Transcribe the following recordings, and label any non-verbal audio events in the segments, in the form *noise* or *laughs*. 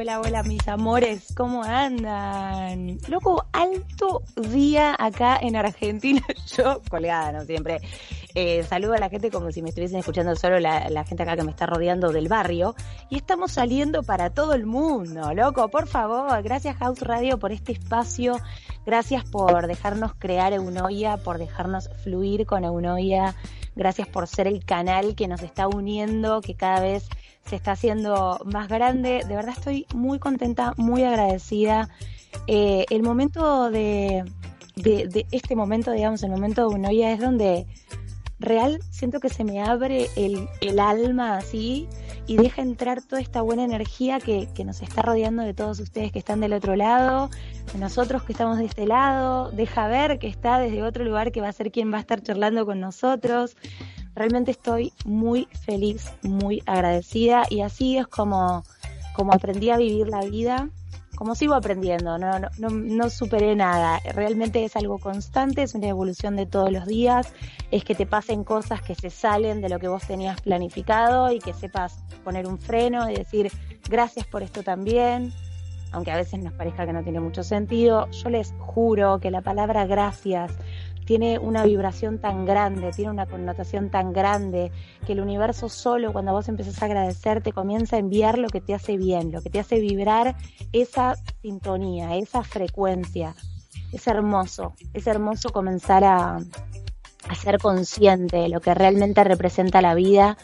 hola, hola, mis amores, ¿cómo andan? Loco, alto día acá en Argentina, *laughs* yo colgada, ¿no? Siempre. Eh, saludo a la gente como si me estuviesen escuchando solo la gente acá que me está rodeando del barrio. Y estamos saliendo para todo el mundo, loco, por favor. Gracias House Radio por este espacio. Gracias por dejarnos crear Eunoia, por dejarnos fluir con Eunoia. Gracias por ser el canal que nos está uniendo, que cada vez se está haciendo más grande. De verdad estoy muy contenta, muy agradecida. Eh, el momento de, este momento, digamos, el momento de Unoya es donde real siento que se me abre el alma así y deja entrar toda esta buena energía que, que, nos está rodeando de todos ustedes que están del otro lado, de nosotros que estamos de este lado, deja ver que está desde otro lugar que va a ser quien va a estar charlando con nosotros. Realmente estoy muy feliz, muy agradecida y así es como, como aprendí a vivir la vida, como sigo aprendiendo, no, no, no, no superé nada, realmente es algo constante, es una evolución de todos los días, es que te pasen cosas que se salen de lo que vos tenías planificado y que sepas poner un freno y decir gracias por esto también, aunque a veces nos parezca que no tiene mucho sentido, yo les juro que la palabra gracias tiene una vibración tan grande, tiene una connotación tan grande, que el universo solo cuando vos empezás a agradecer te comienza a enviar lo que te hace bien, lo que te hace vibrar esa sintonía, esa frecuencia. Es hermoso, es hermoso comenzar a, a ser consciente de lo que realmente representa la vida,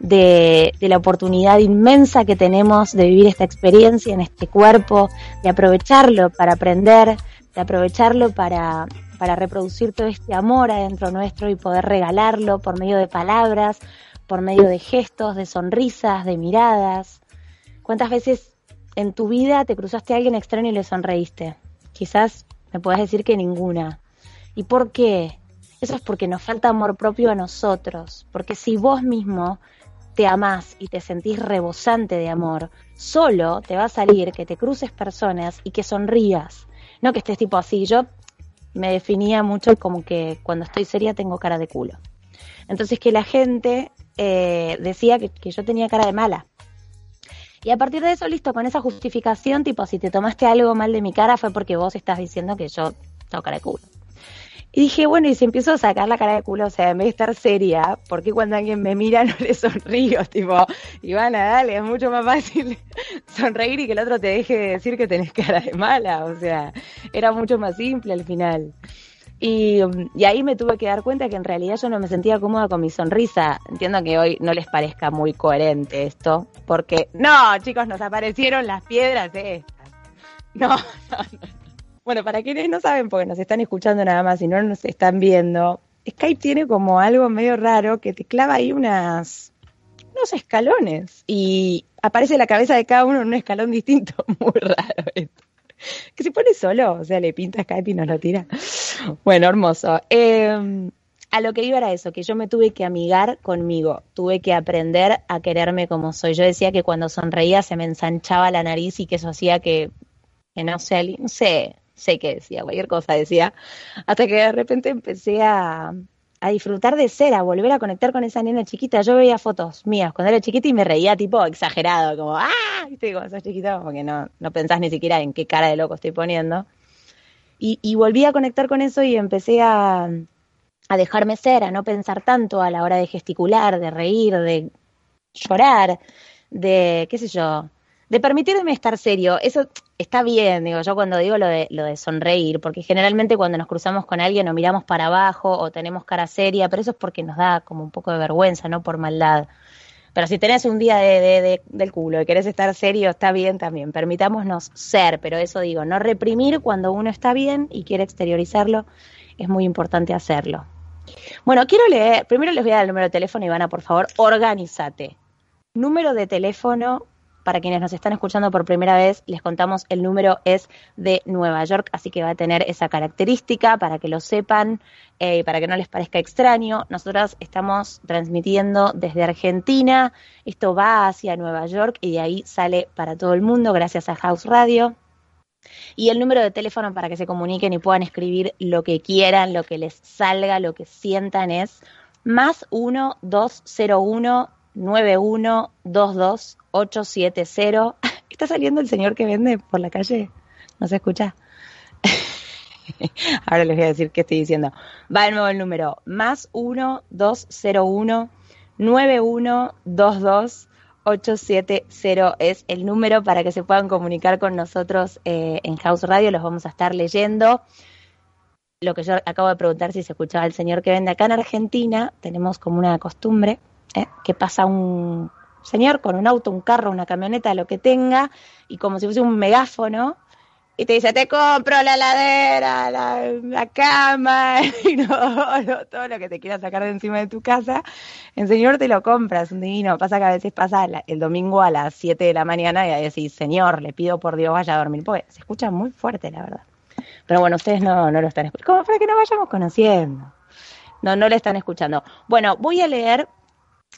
de, de, la oportunidad inmensa que tenemos de vivir esta experiencia en este cuerpo, de aprovecharlo para aprender, de aprovecharlo para para reproducir todo este amor adentro nuestro y poder regalarlo por medio de palabras, por medio de gestos, de sonrisas, de miradas. ¿Cuántas veces en tu vida te cruzaste a alguien extraño y le sonreíste? Quizás me puedes decir que ninguna. ¿Y por qué? Eso es porque nos falta amor propio a nosotros, porque si vos mismo te amás y te sentís rebosante de amor, solo te va a salir que te cruces personas y que sonrías, no que estés tipo así, yo me definía mucho como que cuando estoy seria tengo cara de culo. Entonces que la gente eh, decía que, que, yo tenía cara de mala. Y a partir de eso, listo, con esa justificación, tipo, si te tomaste algo mal de mi cara fue porque vos estás diciendo que yo tengo cara de culo. Y dije, bueno, y si empiezo a sacar la cara de culo, o sea, en vez de estar seria, ¿por qué cuando alguien me mira *laughs* no le sonrío? *laughs* Tipo, Ivana, dale, es mucho más fácil *laughs* sonreír y que el otro te deje de decir que tenés cara de mala. O sea, era mucho más simple al final. Y, y, ahí me tuve que dar cuenta que en realidad yo no me sentía cómoda con mi sonrisa. Entiendo que hoy no les parezca muy coherente esto, porque no, chicos, nos aparecieron las piedras estas. No, no, no. Bueno, para quienes no saben, porque nos están escuchando nada más y no nos están viendo, Skype tiene como algo medio raro que te clava ahí unas unos escalones y aparece la cabeza de cada uno en un escalón distinto. *laughs* Muy raro esto. Que se pone solo, o sea, le pinta Skype y nos lo tira. Bueno, hermoso. Eh, a lo que iba era eso, que yo me tuve que amigar conmigo, tuve que aprender a quererme como soy. Yo decía que cuando sonreía se me ensanchaba la nariz y que eso hacía que, que no sé, no sé, sé qué decía, cualquier cosa decía, hasta que de repente empecé a, a disfrutar de ser, a volver a conectar con esa nena chiquita. Yo veía fotos mías cuando era chiquita y me reía tipo exagerado, como, ¡ah! ¿Viste? Como sos chiquita, porque no, no pensás ni siquiera en qué cara de loco estoy poniendo. Y, y volví a conectar con eso y empecé a, a dejarme ser, a no pensar tanto a la hora de gesticular, de reír, de llorar, de, qué sé yo, de permitirme estar serio. Eso está bien, digo yo cuando digo lo de, lo de sonreír, porque generalmente cuando nos cruzamos con alguien o miramos para abajo o tenemos cara seria, pero eso es porque nos da como un poco de vergüenza, no por maldad. Pero si tenés un día de, de, de, del culo y querés estar serio, está bien también. Permitámonos ser, pero eso digo, no reprimir cuando uno está bien y quiere exteriorizarlo, es muy importante hacerlo. Bueno, quiero leer, primero les voy a dar el número de teléfono, Ivana, por favor, organízate. Número de teléfono, para quienes nos están escuchando por primera vez, les contamos, el número es de Nueva York, así que va a tener esa característica para que lo sepan, eh, para que no les parezca extraño. Nosotras estamos transmitiendo desde Argentina, esto va hacia Nueva York y de ahí sale para todo el mundo gracias a House Radio. Y el número de teléfono para que se comuniquen y puedan escribir lo que quieran, lo que les salga, lo que sientan es más 1 201 9122 870. *laughs* ¿Está saliendo el señor que vende por la calle? ¿No se escucha? *laughs* Ahora les voy a decir qué estoy diciendo. Va de nuevo el número más 1 201 9122 870 es el número para que se puedan comunicar con nosotros eh, en House Radio. Los vamos a estar leyendo. Lo que yo acabo de preguntar si se escuchaba el señor que vende acá en Argentina, tenemos como una costumbre ¿eh? que pasa un señor con un auto, un carro, una camioneta, lo que tenga, y como si fuese un megáfono, y te dice, te compro la ladera, la, cama, *laughs* y no, todo lo que te quieras sacar de encima de tu casa, el señor te lo compra, es un divino. Pasa que a veces pasa el domingo a las 7 de la mañana y ahí decís, señor, le pido por Dios vaya a dormir, se escucha muy fuerte, la verdad. Pero bueno, ustedes no, no lo están escuchando, como para que no vayamos conociendo. No, no le están escuchando. Bueno, voy a leer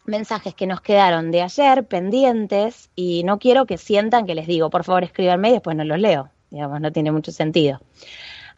mensajes que nos quedaron de ayer pendientes y no quiero que sientan que les digo, por favor escríbanme y después no los leo digamos, no tiene mucho sentido.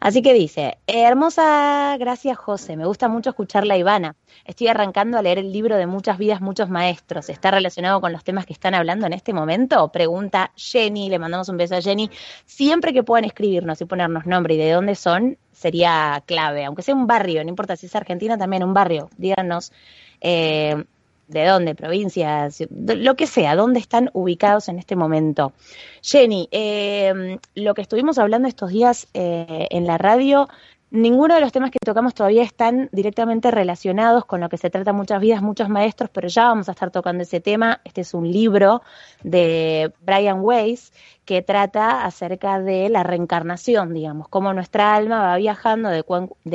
Así que dice, hermosa, gracias José, me gusta mucho escuchar la Ivana. Estoy arrancando a leer el libro de Muchas vidas, muchos maestros. ¿Está relacionado con los temas que están hablando en este momento? Pregunta Jenny, le mandamos un beso a Jenny. Siempre que puedan escribirnos y ponernos nombre y de dónde son, sería clave, aunque sea un barrio, no importa si es Argentina, también un barrio. Díganos eh, de dónde, provincias, lo que sea, dónde están ubicados en este momento. Jenny, eh, lo que estuvimos hablando estos días eh, en la radio Ninguno de los temas que tocamos todavía están directamente relacionados con lo que se trata muchas vidas, muchos maestros, pero ya vamos a estar tocando ese tema. Este es un libro de Brian Weiss que trata acerca de la reencarnación, digamos, cómo nuestra alma va viajando de,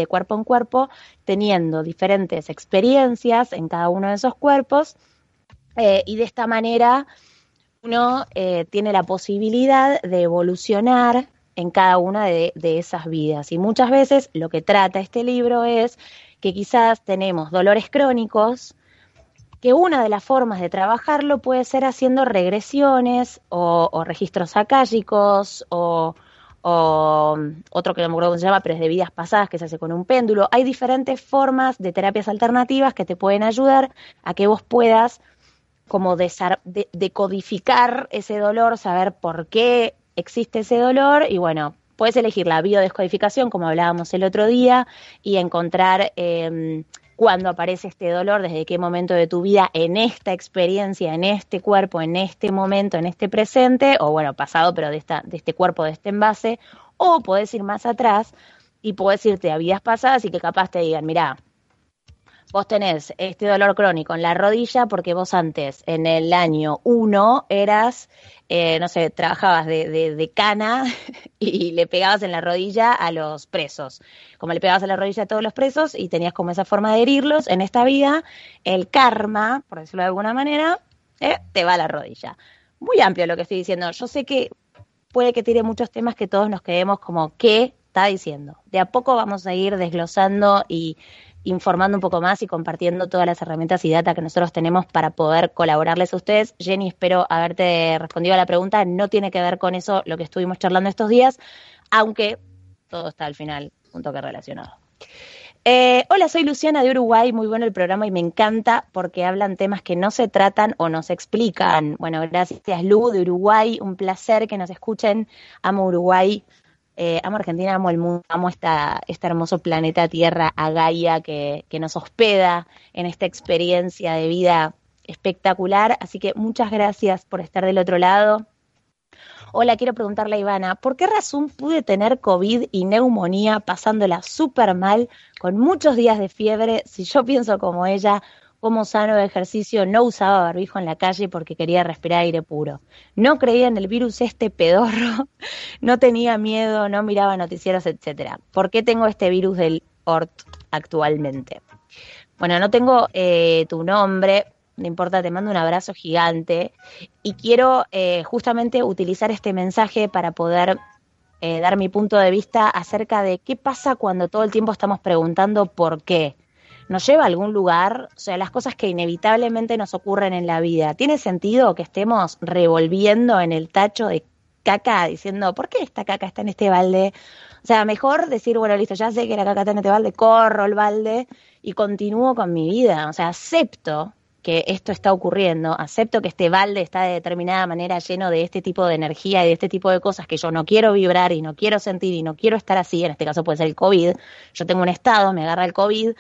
cuerpo en cuerpo, teniendo diferentes experiencias en cada uno de esos cuerpos, eh, y de esta manera uno eh, tiene la posibilidad de evolucionar en cada una de, esas vidas. Y muchas veces lo que trata este libro es que quizás tenemos dolores crónicos, que una de las formas de trabajarlo puede ser haciendo regresiones o, registros acálicos o, o, otro que no me acuerdo cómo se llama, pero es de vidas pasadas que se hace con un péndulo. Hay diferentes formas de terapias alternativas que te pueden ayudar a que vos puedas como decodificar ese dolor, saber por qué existe ese dolor y bueno, puedes elegir la biodescodificación, como hablábamos el otro día, y encontrar eh, cuándo aparece este dolor, desde qué momento de tu vida, en esta experiencia, en este cuerpo, en este momento, en este presente, o bueno, pasado, pero de, esta, de este cuerpo, de este envase, o puedes ir más atrás y puedes irte a vidas pasadas y que capaz te digan, mira, vos tenés este dolor crónico en la rodilla porque vos antes, en el año 1, eras, eh, no sé, trabajabas de, de, cana *laughs* y le pegabas en la rodilla a los presos. Como le pegabas en la rodilla a todos los presos y tenías como esa forma de herirlos, en esta vida, el karma, por decirlo de alguna manera, eh, te va a la rodilla. Muy amplio lo que estoy diciendo. Yo sé que puede que tire muchos temas que todos nos quedemos como, ¿qué está diciendo? De a poco vamos a ir desglosando y informando un poco más y compartiendo todas las herramientas y data que nosotros tenemos para poder colaborarles a ustedes. Jenny, espero haberte respondido a la pregunta. No tiene que ver con eso lo que estuvimos charlando estos días, aunque todo está al final un toque relacionado. Eh, hola, soy Luciana de Uruguay, muy bueno el programa y me encanta porque hablan temas que no se tratan o no se explican. Bueno, gracias Lu de Uruguay, un placer que nos escuchen. Amo Uruguay, eh, amo Argentina, amo el mundo, amo esta, este hermoso planeta Tierra, a Gaia, que, que nos hospeda en esta experiencia de vida espectacular. Así que muchas gracias por estar del otro lado. Hola, quiero preguntarle a Ivana, ¿por qué razón pude tener COVID y neumonía pasándola súper mal, con muchos días de fiebre? Si yo pienso como ella, como sano de ejercicio, no usaba barbijo en la calle porque quería respirar aire puro. No creía en el virus este pedorro, *laughs* no tenía miedo, no miraba noticieros, etcétera. ¿Por qué tengo este virus del ORT actualmente? Bueno, no tengo eh, tu nombre, no importa, te mando un abrazo gigante y quiero eh, justamente utilizar este mensaje para poder eh, dar mi punto de vista acerca de qué pasa cuando todo el tiempo estamos preguntando por qué. ¿Nos lleva a algún lugar? O sea, las cosas que inevitablemente nos ocurren en la vida. ¿Tiene sentido que estemos revolviendo en el tacho de caca diciendo, ¿por qué esta caca está en este balde? O sea, mejor decir, bueno, listo, ya sé que la caca está en este balde, corro el balde y continúo con mi vida. O sea, acepto que esto está ocurriendo, acepto que este balde está de determinada manera lleno de este tipo de energía y de este tipo de cosas que yo no quiero vibrar y no quiero sentir y no quiero estar así, en este caso puede ser el COVID, yo tengo un estado, me agarra el COVID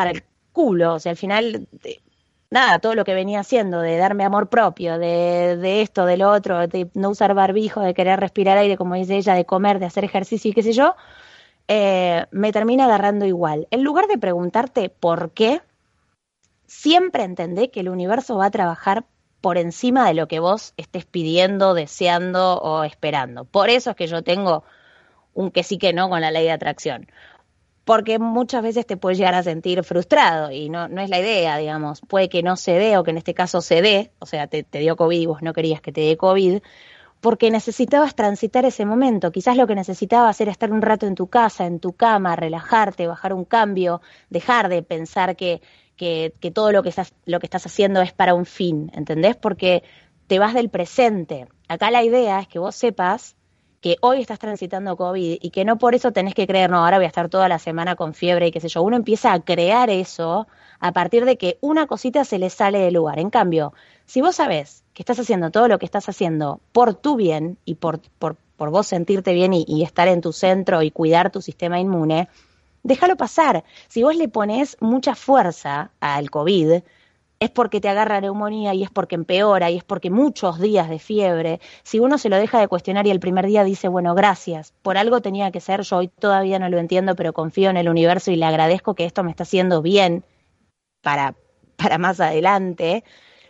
para el culo, o sea, al final, nada, todo lo que venía haciendo, de darme amor propio, de, de esto, de lo otro, de no usar barbijo, de querer respirar aire, como dice ella, de comer, de hacer ejercicio y qué sé yo, eh, me termina agarrando igual. En lugar de preguntarte por qué, siempre entendé que el universo va a trabajar por encima de lo que vos estés pidiendo, deseando o esperando. Por eso es que yo tengo un que sí que no con la ley de atracción. Porque muchas veces te puedes llegar a sentir frustrado y no, no es la idea, digamos. Puede que no se dé o que en este caso se dé, o sea, te, te dio COVID y vos no querías que te dé COVID, porque necesitabas transitar ese momento. Quizás lo que necesitabas era estar un rato en tu casa, en tu cama, relajarte, bajar un cambio, dejar de pensar que que, todo lo que, estás, lo que estás haciendo es para un fin, ¿entendés? Porque te vas del presente. Acá la idea es que vos sepas que hoy estás transitando COVID y que no por eso tenés que creer, no, ahora voy a estar toda la semana con fiebre y qué sé yo. Uno empieza a crear eso a partir de que una cosita se le sale del lugar. En cambio, si vos sabés que estás haciendo todo lo que estás haciendo por tu bien y por, por, por vos sentirte bien y estar en tu centro y cuidar tu sistema inmune, déjalo pasar. Si vos le pones mucha fuerza al COVID, es porque te agarra neumonía y es porque empeora y es porque muchos días de fiebre, si uno se lo deja de cuestionar y el primer día dice, bueno, gracias, por algo tenía que ser, yo hoy todavía no lo entiendo, pero confío en el universo y le agradezco que esto me está haciendo bien para, para más adelante,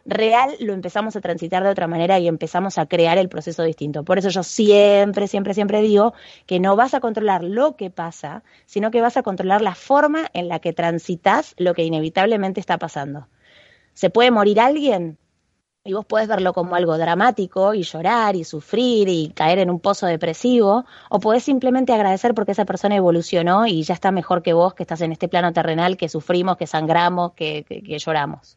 real lo empezamos a transitar de otra manera y empezamos a crear el proceso distinto. Por eso yo siempre, siempre, siempre digo que no vas a controlar lo que pasa, sino que vas a controlar la forma en la que transitas lo que inevitablemente está pasando. ¿Se puede morir alguien? Y vos puedes verlo como algo dramático y llorar y sufrir y caer en un pozo depresivo, o podés simplemente agradecer porque esa persona evolucionó y ya está mejor que vos, que estás en este plano terrenal, que sufrimos, que sangramos, que, que lloramos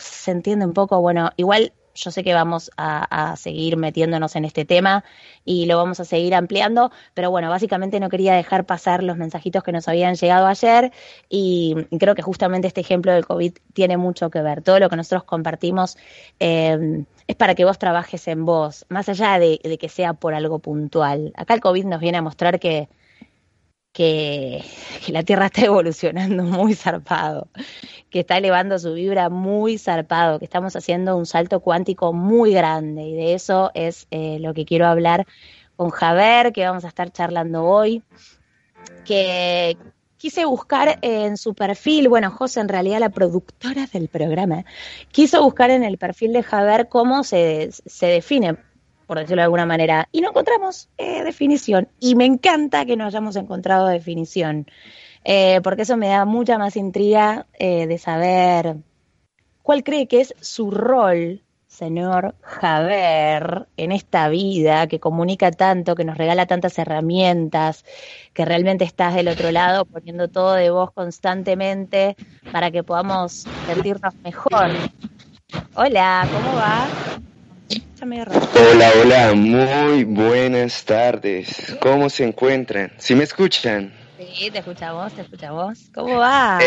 se entiende un poco, bueno, igual yo sé que vamos a, seguir metiéndonos en este tema y lo vamos a seguir ampliando, pero bueno, básicamente no quería dejar pasar los mensajitos que nos habían llegado ayer y creo que justamente este ejemplo del COVID tiene mucho que ver. Todo lo que nosotros compartimos eh, es para que vos trabajes en vos, más allá de que sea por algo puntual. Acá el COVID nos viene a mostrar que que, la Tierra está *laughs* evolucionando muy zarpado, que está elevando su vibra muy zarpado, que estamos haciendo un salto cuántico muy grande. Y de eso es eh, lo que quiero hablar con Javier, que vamos a estar charlando hoy, que quise buscar en su perfil, bueno, José en realidad la productora del programa, quiso buscar en el perfil de Javier cómo se, se define por decirlo de alguna manera, y no encontramos eh, definición. Y me encanta que no hayamos encontrado definición, eh, porque eso me da mucha más intriga eh, de saber cuál cree que es su rol, señor Javer, en esta vida que comunica tanto, que nos regala tantas herramientas, que realmente estás del otro lado poniendo todo de voz constantemente para que podamos sentirnos mejor. Hola, ¿cómo va? Hola, hola, muy buenas tardes. ¿Cómo se encuentran? ¿Sí me escuchan? Sí, te escuchamos, te escuchamos. ¿Cómo va?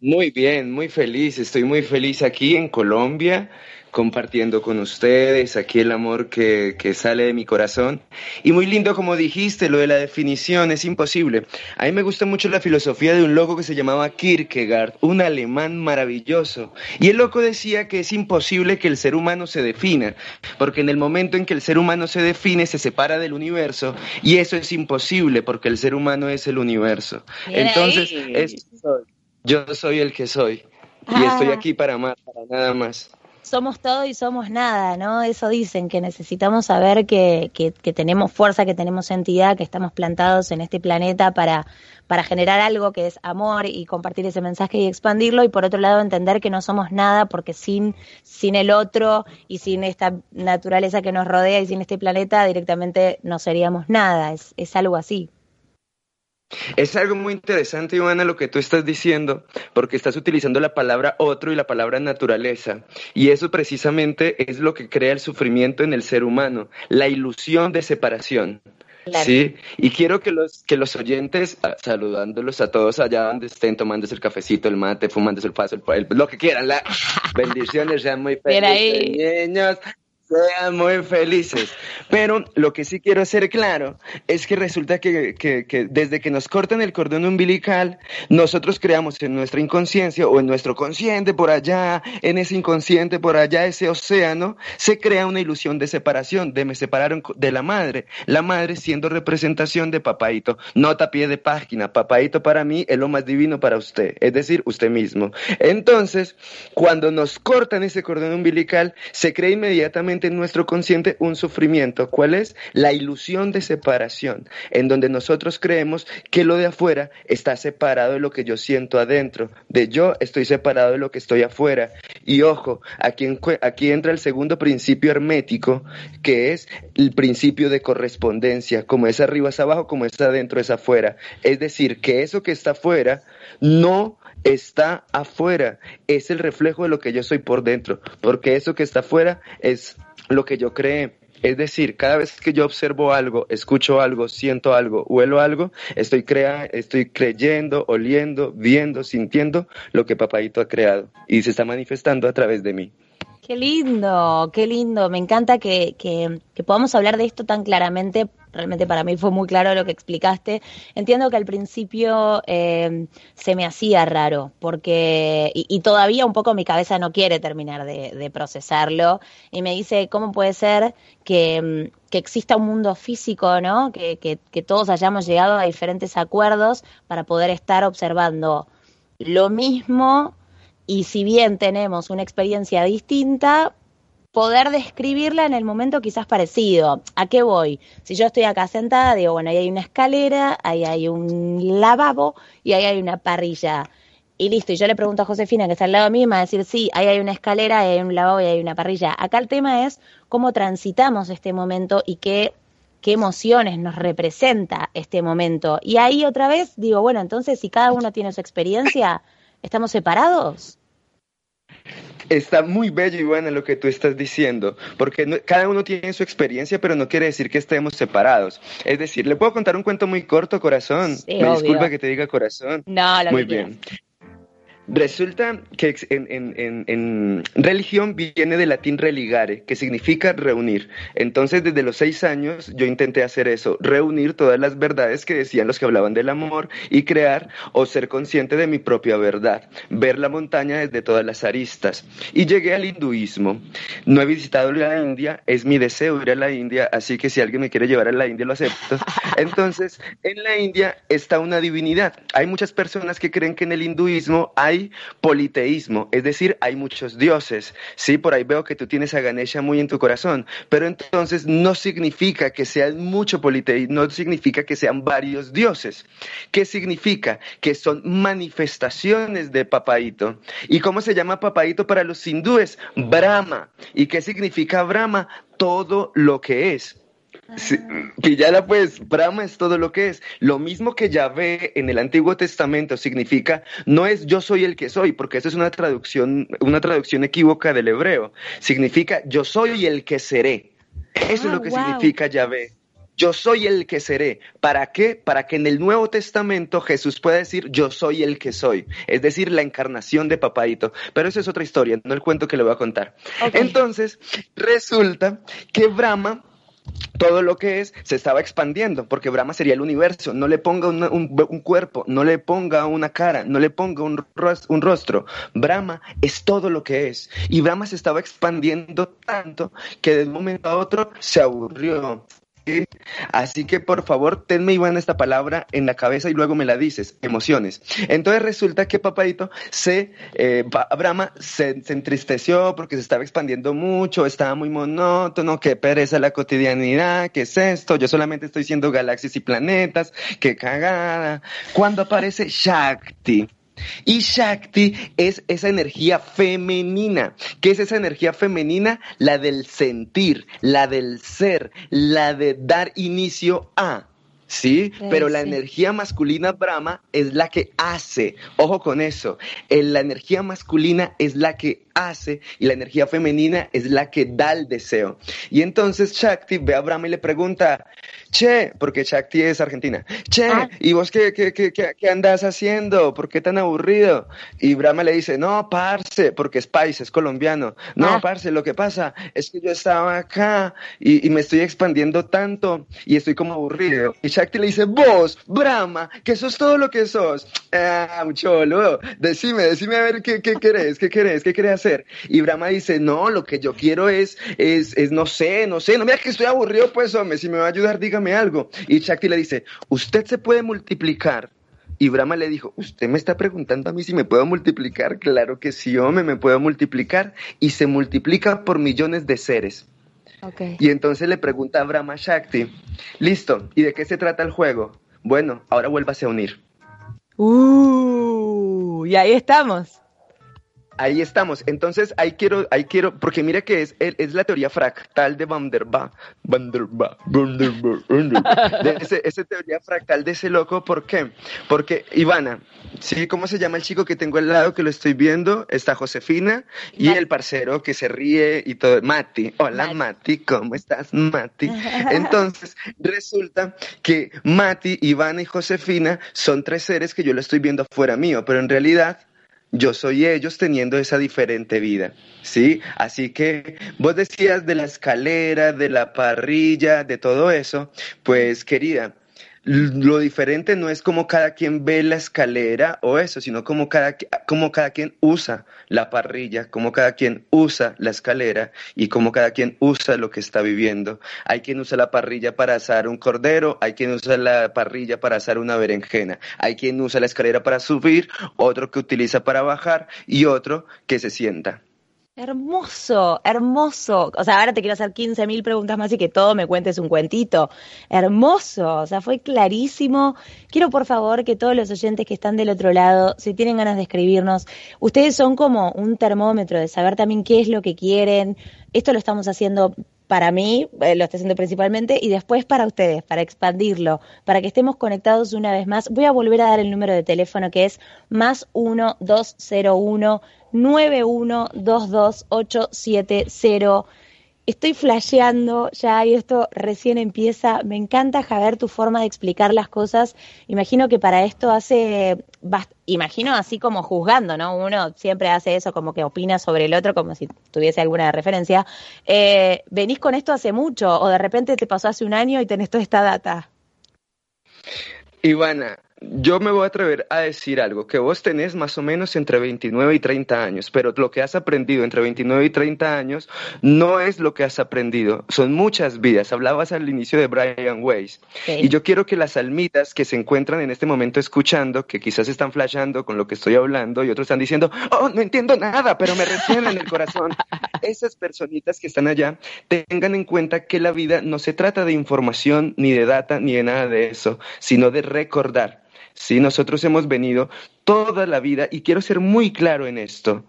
muy bien, muy feliz. Estoy muy feliz aquí en Colombia compartiendo con ustedes aquí el amor que, que, sale de mi corazón. Y muy lindo como dijiste, lo de la definición es imposible. A mí me gusta mucho la filosofía de un loco que se llamaba Kierkegaard, un alemán maravilloso. Y el loco decía que es imposible que el ser humano se defina, porque en el momento en que el ser humano se define se separa del universo y eso es imposible porque el ser humano es el universo. Entonces, yo soy el que soy y estoy ah. aquí para amar, para nada más. Somos todo y somos nada, ¿no? Eso dicen, que necesitamos saber que, que, que, tenemos fuerza, que tenemos entidad, que estamos plantados en este planeta para, para generar algo que es amor y compartir ese mensaje y expandirlo, y por otro lado entender que no somos nada porque sin, sin el otro y sin esta naturaleza que nos rodea y sin este planeta directamente no seríamos nada, es, es algo así. Es algo muy interesante, Ivana, lo que tú estás diciendo, porque estás utilizando la palabra otro y la palabra naturaleza. Y eso precisamente es lo que crea el sufrimiento en el ser humano, la ilusión de separación. Sí, y quiero que los, que los oyentes, ah, saludándolos a todos allá donde estén tomándose el cafecito, el mate, fumándose el paso, el, lo que quieran, la *laughs* bendiciones, sean muy felices, niños sean muy felices. Pero lo que sí quiero hacer claro es que resulta que, que, desde que nos cortan el cordón umbilical, nosotros creamos en nuestra inconsciencia o en nuestro consciente por allá, en ese inconsciente por allá, ese océano, se crea una ilusión de separación, de me separaron de la madre, la madre siendo representación de papaito. Nota pie de página, papaito para mí es lo más divino para usted, es decir, usted mismo. Entonces, cuando nos cortan ese cordón umbilical, se crea inmediatamente en nuestro consciente un sufrimiento. ¿Cuál es? La ilusión de separación, en donde nosotros creemos que lo de afuera está separado de lo que yo siento adentro. De yo estoy separado de lo que estoy afuera. Y ojo, aquí, aquí entra el segundo principio hermético, que es el principio de correspondencia. Como es arriba es abajo, como es adentro es afuera. Es decir, que eso que está afuera no está afuera, es el reflejo de lo que yo soy por dentro, porque eso que está afuera es lo que yo creé. Es decir, cada vez que yo observo algo, escucho algo, siento algo, huelo algo, estoy, crea estoy creyendo, oliendo, viendo, sintiendo lo que Papaito ha creado y se está manifestando a través de mí. Qué lindo, qué lindo. Me encanta que, que, que, podamos hablar de esto tan claramente. Realmente para mí fue muy claro lo que explicaste. Entiendo que al principio eh, se me hacía raro, porque, y, todavía un poco mi cabeza no quiere terminar de, procesarlo. Y me dice, ¿cómo puede ser que, que exista un mundo físico, ¿no? Que, que, que todos hayamos llegado a diferentes acuerdos para poder estar observando lo mismo y si bien tenemos una experiencia distinta, poder describirla en el momento quizás parecido. ¿A qué voy? Si yo estoy acá sentada, digo, bueno, ahí hay una escalera, ahí hay un lavabo y ahí hay una parrilla. Y listo, y yo le pregunto a Josefina, que está al lado mío, me va a decir, sí, ahí hay una escalera, ahí hay un lavabo y hay una parrilla. Acá el tema es cómo transitamos este momento y qué, qué emociones nos representa este momento. Y ahí otra vez digo, bueno, entonces si cada uno tiene su experiencia, ¿Estamos separados? Está muy bello y bueno lo que tú estás diciendo, porque cada uno tiene su experiencia, pero no quiere decir que estemos separados. Es decir, le puedo contar un cuento muy corto, corazón. Me disculpa que te diga corazón. No, lo muy bien. Resulta que en, religión viene del latín religare, que significa reunir. Entonces, desde los seis años yo intenté hacer eso, reunir todas las verdades que decían los que hablaban del amor y crear o ser consciente de mi propia verdad, ver la montaña desde todas las aristas. Y llegué al hinduismo. No he visitado la India, es mi deseo ir a la India, así que si alguien me quiere llevar a la India lo acepto. *laughs* Entonces, en la India está una divinidad. Hay muchas personas que creen que en el hinduismo hay politeísmo, es decir, hay muchos dioses. Sí, por ahí veo que tú tienes a Ganesha muy en tu corazón, pero entonces no significa que sea mucho politeísmo, no significa que sean varios dioses. ¿Qué significa? Que son manifestaciones de Papaito. ¿Y cómo se llama Papaito para los hindúes? Brahma. ¿Y qué significa Brahma? Todo lo que es. Sí, la pues, Brahma es todo lo que es. Lo mismo que Yahvé en el Antiguo Testamento significa, no es yo soy el que soy, porque esa es una traducción, una traducción equívoca del hebreo. Significa yo soy el que seré. Eso es lo ah, que significa Yahvé. Yo soy el que seré. ¿Para qué? Para que en el Nuevo Testamento Jesús pueda decir yo soy el que soy. Es decir, la encarnación de Papaito. Pero eso es otra historia, no el cuento que le voy a contar. Entonces, resulta que Brahma todo lo que es se estaba expandiendo, porque Brahma sería el universo. No le ponga un, cuerpo, no le ponga una cara, no le ponga un, rostro. Brahma es todo lo que es. Y Brahma se estaba expandiendo tanto que de un momento a otro se aburrió Así que por favor, tenme Iván esta palabra en la cabeza y luego me la dices, emociones. Entonces resulta que papadito se, eh, Brahma se, se, entristeció porque se estaba expandiendo mucho, estaba muy monótono, qué pereza la cotidianidad, qué es esto, yo solamente estoy siendo galaxias y planetas, qué cagada. Cuando aparece Shakti, y Shakti es esa energía femenina. ¿Qué es esa energía femenina? La del sentir, la del ser, la de dar inicio a. ¿sí? Pero la energía masculina Brahma es la que hace. Ojo con eso. La energía masculina es la que hace y la energía femenina es la que da el deseo. Y entonces Shakti ve a Brahma y le pregunta, che, porque Shakti es argentina, che, ah. ¿y vos qué, qué, qué, qué, andas haciendo? ¿Por qué tan aburrido? Y Brahma le dice, no, parce, porque es país, es colombiano. No, ah. parce, lo que pasa es que yo estaba acá y, y, me estoy expandiendo tanto y estoy como aburrido. Y Shakti le dice, vos, Brahma, que sos todo lo que sos. Ah, cholo, decime, decime a ver qué, qué querés, qué querés, qué querés hacer y Brahma dice, no, lo que yo quiero es, es, es, no sé, no sé, no mira que estoy aburrido, pues hombre, si me va a ayudar, dígame algo. Y Shakti le dice, usted se puede multiplicar. Y Brahma le dijo, ¿usted me está preguntando a mí si me puedo multiplicar? Claro que sí, hombre, me puedo multiplicar. Y se multiplica por millones de seres. Okay. Y entonces le pregunta a Brahma Shakti, listo, ¿y de qué se trata el juego? Bueno, ahora vuélvase a unir. Uh, y ahí estamos. Ahí estamos. Entonces, ahí quiero, ahí quiero, porque mira que es, es la teoría fractal de Van der Ba, Van der Ba, Van der Ba, de ese, esa teoría fractal de ese loco. ¿Por qué? Porque, Ivana, ¿sí? ¿Cómo se llama el chico que tengo al lado que lo estoy viendo? Está Josefina y el parcero que se ríe y todo. Mati. Hola, Mati. ¿Cómo estás, Mati? Entonces, resulta que Mati, Ivana y Josefina son tres seres que yo lo estoy viendo afuera mío, pero en realidad yo soy ellos teniendo esa diferente vida, ¿sí? Así que vos decías de la escalera, de la parrilla, de todo eso, pues querida, lo diferente no es como cada quien ve la escalera o eso, sino como cada, como cada quien usa la parrilla, como cada quien usa la escalera y como cada quien usa lo que está viviendo. Hay quien usa la parrilla para asar un cordero, hay quien usa la parrilla para asar una berenjena, hay quien usa la escalera para subir, otro que utiliza para bajar y otro que se sienta. Hermoso, hermoso. O sea, ahora te quiero hacer 15 mil preguntas más y que todo me cuentes un cuentito. Hermoso, o sea, fue clarísimo. Quiero por favor que todos los oyentes que están del otro lado, si tienen ganas de escribirnos, ustedes son como un termómetro de saber también qué es lo que quieren. Esto lo estamos haciendo para mí, eh, lo estoy haciendo principalmente, y después para ustedes, para expandirlo, para que estemos conectados una vez más. Voy a volver a dar el número de teléfono que es más 1201 9122870. Estoy flasheando ya y esto recién empieza. Me encanta, Javier, tu forma de explicar las cosas. Imagino que para esto hace, imagino así como juzgando, ¿no? Uno siempre hace eso, como que opina sobre el otro, como si tuviese alguna referencia. Eh, ¿Venís con esto hace mucho o de repente te pasó hace un año y tenés toda esta data? Ivana, yo me voy a atrever a decir algo, que vos tenés más o menos entre 29 y 30 años, pero lo que has aprendido entre 29 y 30 años no es lo que has aprendido, son muchas vidas. Hablabas al inicio de Brian Weiss. Y yo quiero que las almitas que se encuentran en este momento escuchando, que quizás están flashando con lo que estoy hablando y otros están diciendo, oh, no entiendo nada, pero me resuena en el corazón. *laughs* Esas personitas que están allá, tengan en cuenta que la vida no se trata de información, ni de data, ni de nada de eso, sino de recordar Sí, nosotros hemos venido toda la vida y quiero ser muy claro en esto.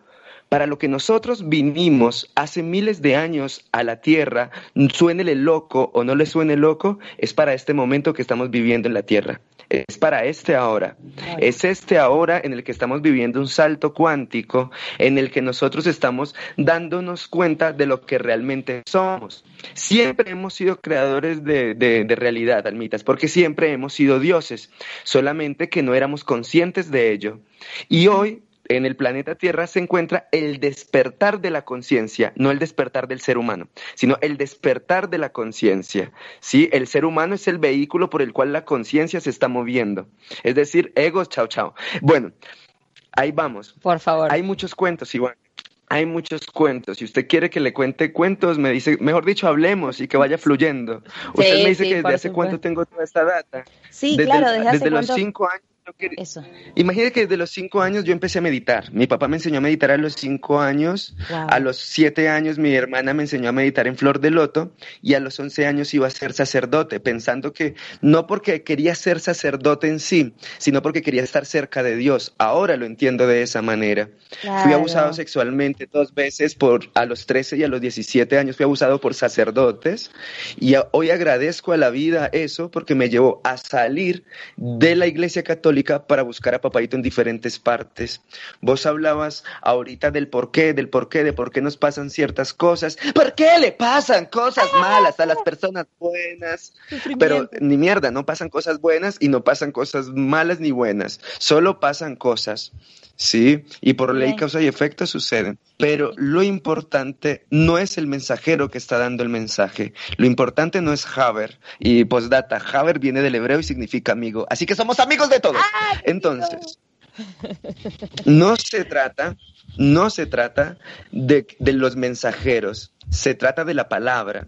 Para lo que nosotros vinimos hace miles de años a la tierra, suénele loco o no le suene loco, es para este momento que estamos viviendo en la tierra. Es para este ahora. Es este ahora en el que estamos viviendo un salto cuántico, en el que nosotros estamos dándonos cuenta de lo que realmente somos. Siempre hemos sido creadores de, de realidad, almitas, porque siempre hemos sido dioses, solamente que no éramos conscientes de ello. Y hoy en el planeta Tierra se encuentra el despertar de la conciencia, no el despertar del ser humano, sino el despertar de la conciencia. ¿sí? El ser humano es el vehículo por el cual la conciencia se está moviendo. Es decir, egos, chao, chao. Bueno, ahí vamos. Por favor. Hay muchos cuentos, Iván. hay muchos cuentos. Si usted quiere que le cuente cuentos, me dice, mejor dicho, hablemos y que vaya fluyendo. usted me dice que desde hace cuánto tengo toda esta data. Sí, claro, desde, desde los cinco años eso. Imagínate que desde los cinco años yo empecé a meditar. Mi papá me enseñó a meditar a los cinco años. A los siete años mi hermana me enseñó a meditar en flor de loto. Y a los once años iba a ser sacerdote, pensando que no porque quería ser sacerdote en sí, sino porque quería estar cerca de Dios. Ahora lo entiendo de esa manera. Fui abusado sexualmente dos veces por a los trece y a los diecisiete años. Fui abusado por sacerdotes. Y hoy agradezco a la vida eso porque me llevó a salir de la iglesia católica para buscar a Papadito en diferentes partes. Vos hablabas ahorita del por qué, del por qué, de por qué nos pasan ciertas cosas. ¿Por qué le pasan cosas malas a las personas buenas? Pero ni mierda, no pasan cosas buenas y no pasan cosas malas ni buenas. Solo pasan cosas. ¿sí? Y por ley, causa y efecto suceden. Pero lo importante no es el mensajero que está dando el mensaje. Lo importante no es Haber. Y postdata, Haber viene del hebreo y significa amigo. Así que somos amigos de todos. Entonces, no se trata, no se trata de, de los mensajeros. Se trata de la palabra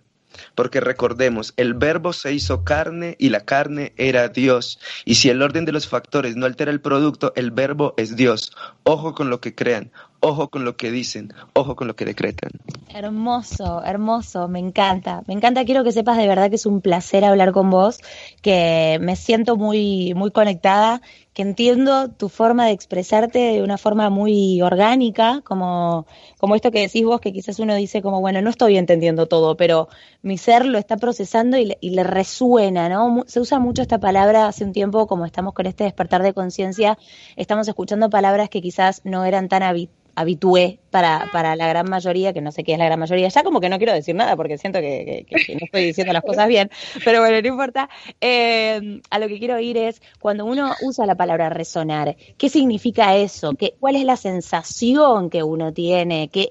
porque recordemos, el verbo se hizo carne y la carne era Dios. Y si el orden de los factores no altera el producto, el verbo es Dios. Ojo con lo que crean, ojo con lo que dicen, ojo con lo que decretan. Hermoso, hermoso, me encanta, me encanta, quiero que sepas de verdad que es un placer hablar con vos, que me siento muy, muy conectada, que entiendo tu forma de expresarte de una forma muy orgánica, como, como esto que decís vos, que quizás uno dice como, bueno, no estoy entendiendo todo, pero mi ser lo está procesando y le, y le resuena, ¿no? Se usa mucho esta palabra hace un tiempo, como estamos con este despertar de conciencia, estamos escuchando palabras que quizás no eran tan habituales habitué para, para la gran mayoría, que no sé qué es la gran mayoría, ya como que no quiero decir nada porque siento que, no estoy diciendo las cosas bien, pero bueno, no importa. Eh, a lo que quiero ir es, cuando uno usa la palabra resonar, ¿qué significa eso? ¿Qué, ¿Cuál es la sensación que uno tiene? ¿Qué,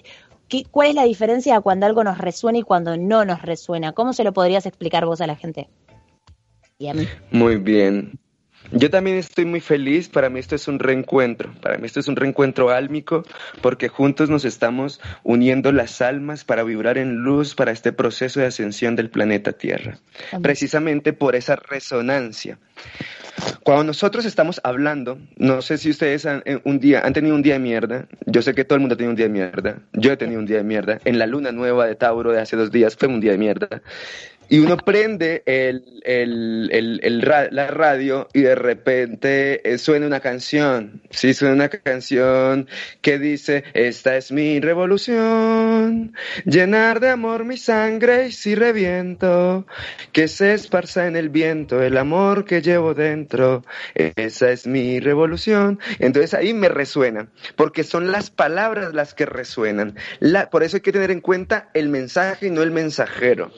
qué, ¿Cuál es la diferencia cuando algo nos resuena y cuando no nos resuena? ¿Cómo se lo podrías explicar vos a la gente? Y a mí. Muy bien. Yo también estoy muy feliz, para mí esto es un reencuentro, para mí esto es un reencuentro álmico porque juntos nos estamos uniendo las almas para vibrar en luz para este proceso de ascensión del planeta Tierra, precisamente por esa resonancia. Cuando nosotros estamos hablando, no sé si ustedes han, eh, un día, han tenido un día de mierda, yo sé que todo el mundo ha tenido un día de mierda, yo he tenido un día de mierda, en la luna nueva de Tauro de hace dos días fue un día de mierda, y uno prende el, el, el, la radio y de repente eh, suena una canción, sí, suena una canción que dice, esta es mi revolución, llenar de amor mi sangre y si reviento, que se esparza en el viento el amor que llevo dentro, esa es mi revolución. Entonces ahí me resuena, porque son las palabras las que resuenan. La, por eso hay que tener en cuenta el mensaje y no el mensajero,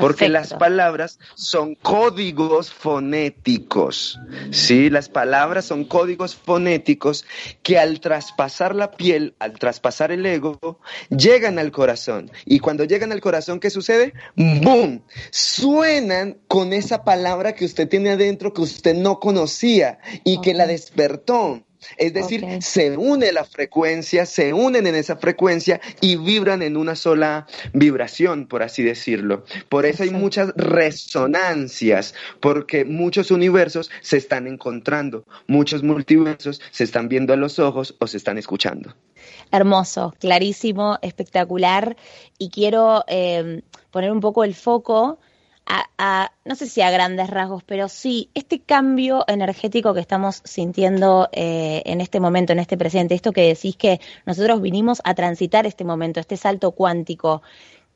porque las palabras son códigos fonéticos. Sí, las palabras son códigos fonéticos que al traspasar la piel, al traspasar el ego, llegan al corazón. Y cuando llegan al corazón, ¿qué sucede? ¡Boom! Suenan con esa palabra que usted tiene adentro que usted no conocía y que la despertó. Es decir, se une la frecuencia, se unen en esa frecuencia y vibran en una sola vibración, por así decirlo. Por eso hay muchas resonancias, porque muchos universos se están encontrando, muchos multiversos se están viendo a los ojos o se están escuchando. Hermoso, clarísimo, espectacular. Y quiero eh, poner un poco el foco a, no sé si a grandes rasgos, pero sí, este cambio energético que estamos sintiendo eh, en este momento, en este presente, esto que decís que nosotros vinimos a transitar este momento, este salto cuántico,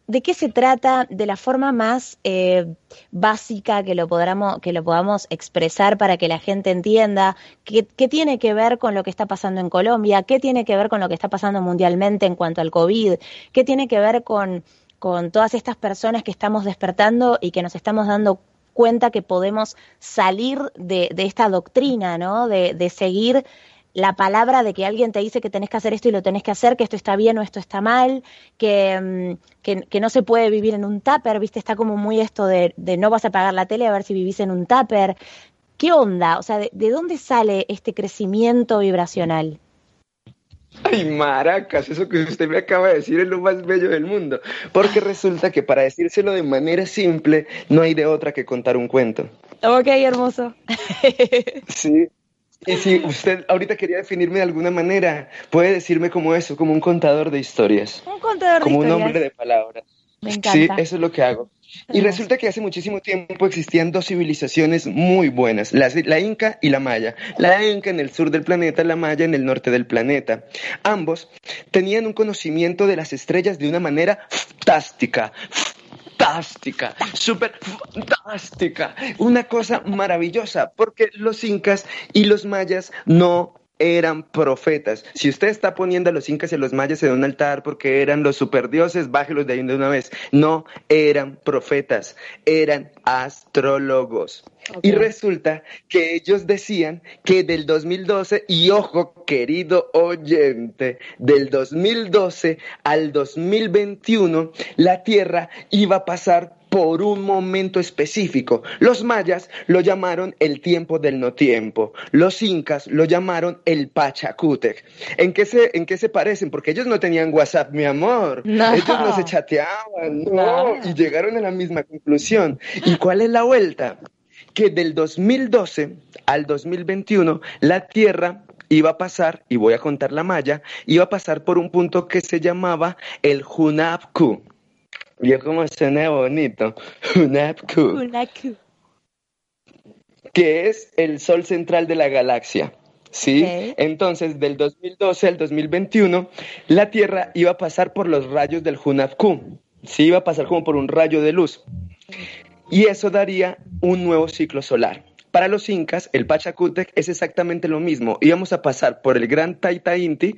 ¿de qué se trata de la forma más eh, básica que lo, podamos, que lo podamos expresar para que la gente entienda? ¿Qué, ¿Qué tiene que ver con lo que está pasando en Colombia? ¿Qué tiene que ver con lo que está pasando mundialmente en cuanto al COVID? ¿Qué tiene que ver con con todas estas personas que estamos despertando y que nos estamos dando cuenta que podemos salir de, esta doctrina, ¿no? De, seguir la palabra de que alguien te dice que tenés que hacer esto y lo tenés que hacer, que esto está bien o esto está mal, que, mm, que, no se puede vivir en un tupper, ¿viste? Está como muy esto de, no vas a pagar la tele a ver si vivís en un tupper. ¿Qué onda? O sea, ¿de, dónde sale este crecimiento vibracional? Ay, maracas, eso que usted me acaba de decir es lo más bello del mundo. Porque resulta que para decírselo de manera simple, no hay de otra que contar un cuento. Ok, hermoso. *laughs* Sí. Y si usted ahorita quería definirme de alguna manera, puede decirme como eso, como un contador de historias. Un contador de como historias. un hombre de palabras. Me encanta. Sí, eso es lo que hago. Y resulta que hace muchísimo tiempo existían dos civilizaciones muy buenas, la, la Inca y la Maya. La Inca en el sur del planeta, la Maya en el norte del planeta. Ambos tenían un conocimiento de las estrellas de una manera fantástica. Fantástica, súper fantástica, una cosa maravillosa, porque los incas y los mayas no eran profetas. Si usted está poniendo a los incas y a los mayas en un altar porque eran los superdioses, bájelos de ahí de una vez. No eran profetas, eran astrólogos. Y resulta que ellos decían que del 2012, y ojo, querido oyente, del 2012 al 2021, la Tierra iba a pasar por un momento específico. Los mayas lo llamaron el tiempo del no tiempo. Los incas lo llamaron el Pachacútec. ¿En qué se, en qué se parecen? Porque ellos no tenían WhatsApp, mi amor. No. Ellos no se chateaban, no. No. Y llegaron a la misma conclusión. ¿Y cuál es la vuelta? que del 2012 al 2021 la Tierra iba a pasar, y voy a contar la malla, iba a pasar por un punto que se llamaba el Hunapku. Yo como suena bonito, *laughs* Hunapku, Una Q. que es el sol central de la galaxia. ¿Sí? Entonces, del 2012 al 2021, la Tierra iba a pasar por los rayos del Hunapku. Sí, iba a pasar como por un rayo de luz. Y eso daría un nuevo ciclo solar. Para los incas, el Pachacútec es exactamente lo mismo. Íbamos a pasar por el gran Taita Inti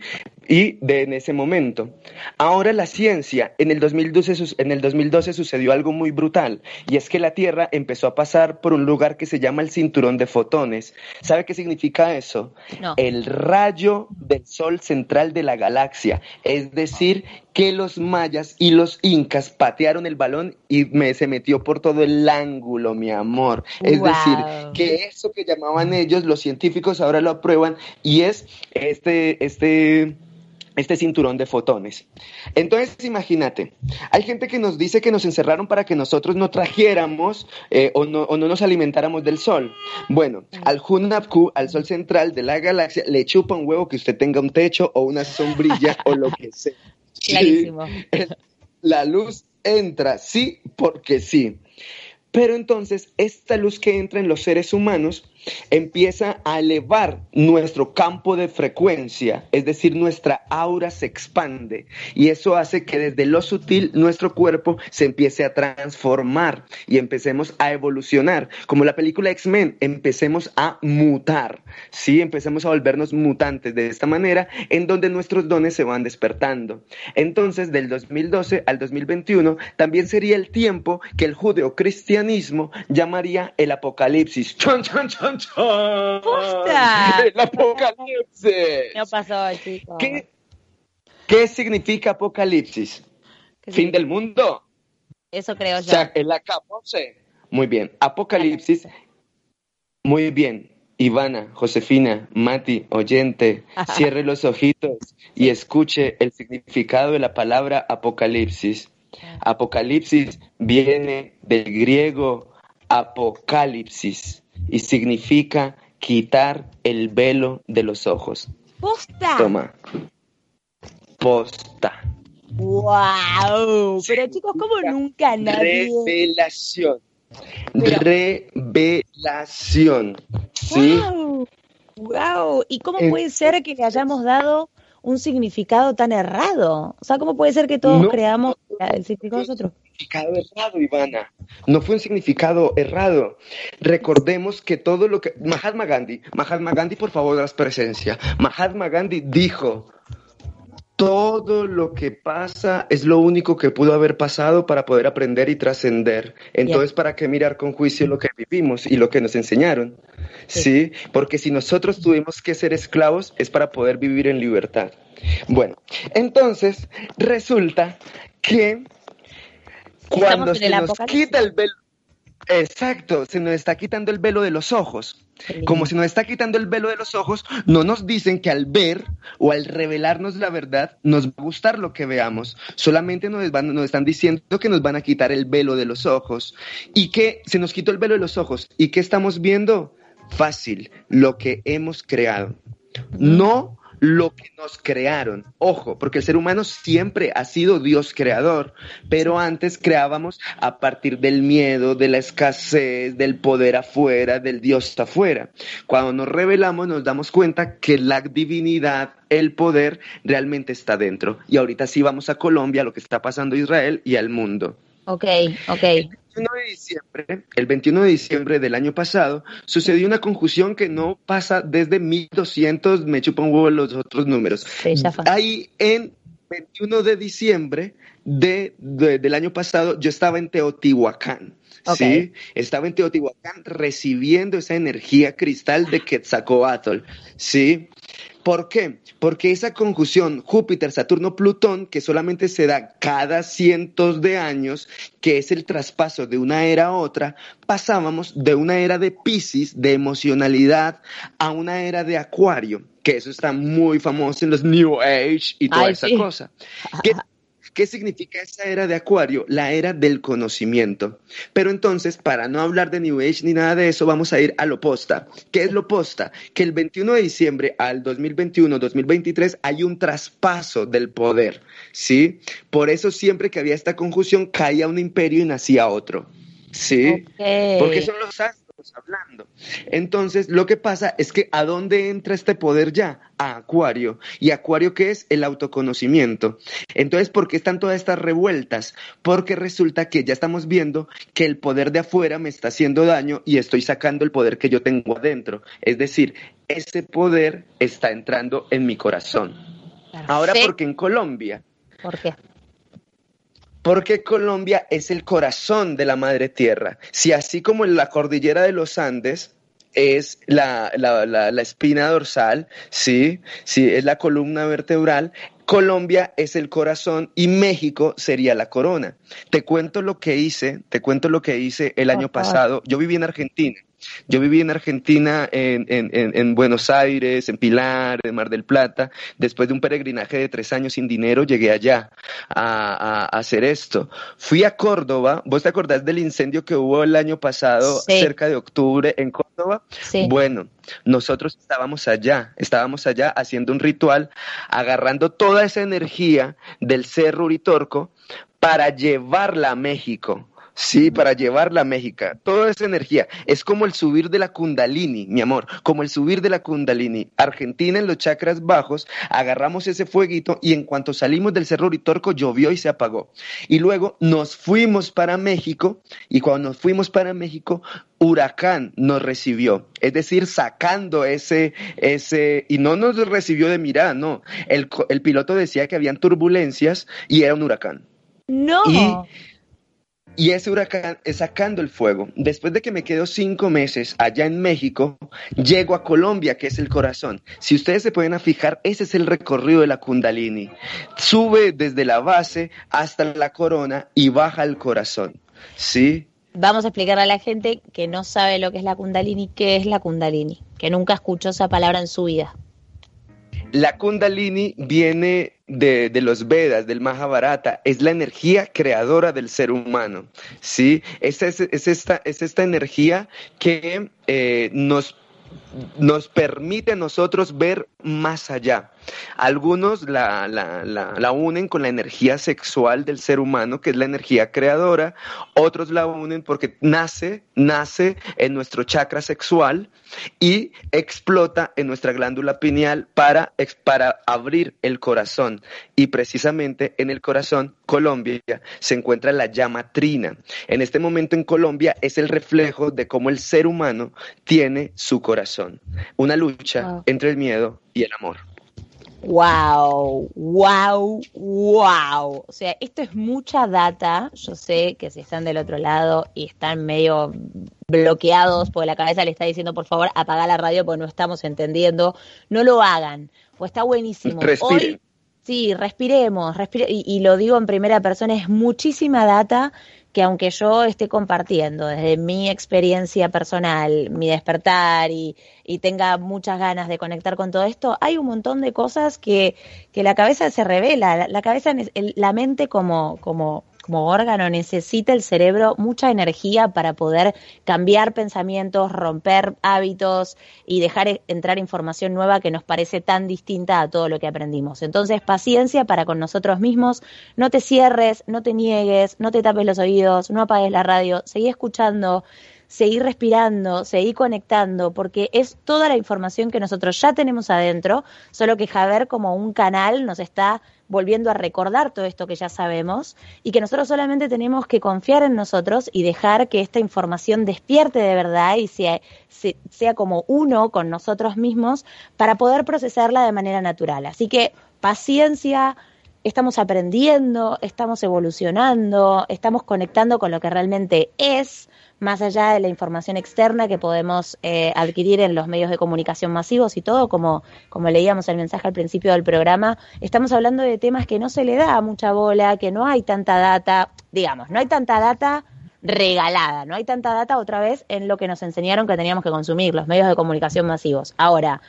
y de en ese momento. Ahora la ciencia, en el, 2012, su- en el 2012 sucedió algo muy brutal, y es que la Tierra empezó a pasar por un lugar que se llama el cinturón de fotones. ¿Sabe qué significa eso? No. El rayo del sol central de la galaxia. Es decir, que los mayas y los incas patearon el balón y me, se metió por todo el ángulo, mi amor. Es Wow. decir, que eso que llamaban ellos, los científicos ahora lo aprueban y es este, este, este cinturón de fotones. Entonces, imagínate, hay gente que nos dice que nos encerraron para que nosotros no trajéramos eh, o, no, o no nos alimentáramos del sol. Bueno, al Hunapku, al sol central de la galaxia, le chupa un huevo que usted tenga un techo o una sombrilla o lo que sea. Sí, Clarísimo. la luz entra, sí, porque sí. Pero entonces esta luz que entra en los seres humanos empieza a elevar nuestro campo de frecuencia, es decir, nuestra aura se expande y eso hace que desde lo sutil nuestro cuerpo se empiece a transformar y empecemos a evolucionar. Como la película X-Men, empecemos a mutar, ¿sí? Empecemos a volvernos mutantes de esta manera en donde nuestros dones se van despertando. Entonces, del 2012 al 2021 también sería el tiempo que el judeocristianismo llamaría el apocalipsis. ¡Chon, chon, chon, *laughs* ¡El apocalipsis! No pasó, chicos. ¿Qué, qué significa apocalipsis? ¿Qué ¿Fin del mundo? Eso creo O yo. sea, el acabose. Muy bien. Apocalipsis. Muy bien. Ivana, Josefina, Mati, oyente, *laughs* cierre los ojitos y escuche el significado de la palabra apocalipsis. Apocalipsis viene del griego apocalipsis y significa quitar el velo de los ojos. ¡Posta! Toma. Posta. ¡Wow! Pero chicos, ¿cómo nunca nadie? Revelación. Pero- Revelación. ¿Sí? ¡Wow! ¡Wow! ¿Y cómo puede ser que le hayamos dado un significado tan errado? O sea, ¿cómo puede ser que todos No, creamos el significado de nosotros? significado errado, Ivana. No fue un significado errado. Recordemos que todo lo que. Mahatma Gandhi, Mahatma Gandhi, por favor, das presencia. Mahatma Gandhi dijo: Todo lo que pasa es lo único que pudo haber pasado para poder aprender y trascender. Entonces, ¿para qué mirar con juicio lo que vivimos y lo que nos enseñaron? ¿Sí? Porque si nosotros tuvimos que ser esclavos es para poder vivir en libertad. Bueno, entonces resulta que cuando se nos quita el velo. Exacto, se nos está quitando el velo de los ojos. Como se nos está quitando el velo de los ojos, no nos dicen que al ver o al revelarnos la verdad nos va a gustar lo que veamos. Solamente nos, nos están diciendo que nos van a quitar el velo de los ojos y que se nos quitó el velo de los ojos. ¿Y qué estamos viendo? Fácil, lo que hemos creado. No lo que nos crearon. Ojo, porque el ser humano siempre ha sido Dios creador, pero antes creábamos a partir del miedo, de la escasez, del poder afuera, del Dios afuera. Cuando nos revelamos nos damos cuenta que la divinidad, el poder realmente está dentro. Y ahorita sí vamos a Colombia, lo que está pasando a Israel y al mundo. Ok, ok. 21 de diciembre, el 21 de diciembre del año pasado, sucedió una conjunción que no pasa desde 1200, me chupan un huevo los otros números. Ahí en 21 de diciembre de, del año pasado, yo estaba en Teotihuacán. Sí, estaba en Teotihuacán recibiendo esa energía cristal de Quetzalcoatl. Sí, ¿Por qué? Porque esa conjunción Júpiter-Saturno-Plutón, que solamente se da cada cientos de años, que es el traspaso de una era a otra, pasábamos de una era de Pisces, de emocionalidad, a una era de Acuario, que eso está muy famoso en los New Age y toda esa cosa. ¿Qué significa esa era de Acuario? La era del conocimiento. Pero entonces, para no hablar de New Age ni nada de eso, vamos a ir a lo posta. ¿Qué es lo posta? Que el 21 de diciembre al 2021-2023 hay un traspaso del poder, ¿sí? Por eso siempre que había esta conjunción caía un imperio y nacía otro, ¿sí? Porque son los hablando. Entonces, lo que pasa es que ¿a dónde entra este poder ya? A Acuario. ¿Y Acuario qué es? El autoconocimiento. Entonces, ¿por qué están todas estas revueltas? Porque resulta que ya estamos viendo que el poder de afuera me está haciendo daño y estoy sacando el poder que yo tengo adentro. Es decir, ese poder está entrando en mi corazón. Ahora, porque en Colombia? ¿Por qué? Porque Colombia es el corazón de la madre tierra. Si así como en la cordillera de los Andes es la, espina dorsal, ¿sí? sí, es la columna vertebral, Colombia es el corazón y México sería la corona. Te cuento lo que hice, te cuento lo que hice el año pasado. Yo viví en Argentina yo viví en Argentina, en, Buenos Aires, en Pilar, en Mar del Plata. Después de un peregrinaje de tres años sin dinero, llegué allá a, hacer esto. Fui a Córdoba. ¿Vos te acordás del incendio que hubo el año pasado, cerca de octubre, en Córdoba? Sí. Bueno, nosotros estábamos allá, estábamos allá haciendo un ritual, agarrando toda esa energía del Cerro Uritorco para llevarla a México Sí, para llevarla a México. Toda esa energía. Es como el subir de la Kundalini, mi amor, como el subir de la Kundalini. Argentina en los chakras bajos, agarramos ese fueguito y en cuanto salimos del Cerro Uritorco llovió y se apagó. Y luego nos fuimos para México y cuando nos fuimos para México, Huracán nos recibió, es decir, sacando ese, ese, y no nos recibió de mirada, no. El, el piloto decía que habían turbulencias y era un huracán. No. Y ese huracán es sacando el fuego. Después de que me quedo cinco meses allá en México, llego a Colombia, que es el corazón. Si ustedes se pueden fijar, ese es el recorrido de la Kundalini. Sube desde la base hasta la corona y baja el corazón. ¿Sí? Vamos a explicarle a la gente que no sabe lo que es la Kundalini, qué es la Kundalini, que nunca escuchó esa palabra en su vida. La Kundalini viene de, los Vedas, del Mahabharata, es la energía creadora del ser humano. ¿sí? Es, es, esta, es esta energía que eh, nos nos permite a nosotros ver más allá. Algunos la, la, la, unen con la energía sexual del ser humano, que es la energía creadora, otros la unen porque nace, nace en nuestro chakra sexual y explota en nuestra glándula pineal para, para abrir el corazón. Y precisamente en el corazón, Colombia, se encuentra la llama trina. En este momento en Colombia es el reflejo de cómo el ser humano tiene su corazón. Una lucha entre el miedo y el amor. Wow, wow, wow. O sea, esto es mucha data. Yo sé que si están del otro lado y están medio bloqueados porque la cabeza le está diciendo, por favor, apaga la radio porque no estamos entendiendo, no lo hagan. Pues está buenísimo. Respiren. Sí, respiremos, respire y, y, lo digo en primera persona, es muchísima data que aunque yo esté compartiendo desde mi experiencia personal, mi despertar y, y tenga muchas ganas de conectar con todo esto, hay un montón de cosas que, que la cabeza se revela, la, cabeza, la mente como, como como órgano necesita el cerebro mucha energía para poder cambiar pensamientos, romper hábitos y dejar entrar información nueva que nos parece tan distinta a todo lo que aprendimos. Entonces, paciencia para con nosotros mismos, no te cierres, no te niegues, no te tapes los oídos, no apagues la radio, seguí escuchando, seguir respirando, seguir conectando, porque es toda la información que nosotros ya tenemos adentro, solo que Javer como un canal nos está volviendo a recordar todo esto que ya sabemos y que nosotros solamente tenemos que confiar en nosotros y dejar que esta información despierte de verdad y sea, sea como uno con nosotros mismos para poder procesarla de manera natural. Así que paciencia, estamos aprendiendo, estamos evolucionando, estamos conectando con lo que realmente es más allá de la información externa que podemos eh, adquirir en los medios de comunicación masivos y todo, como, como leíamos el mensaje al principio del programa, estamos hablando de temas que no se le da mucha bola, que no hay tanta data, digamos, no hay tanta data regalada, no hay tanta data otra vez en lo que nos enseñaron que teníamos que consumir, los medios de comunicación masivos. Ahora,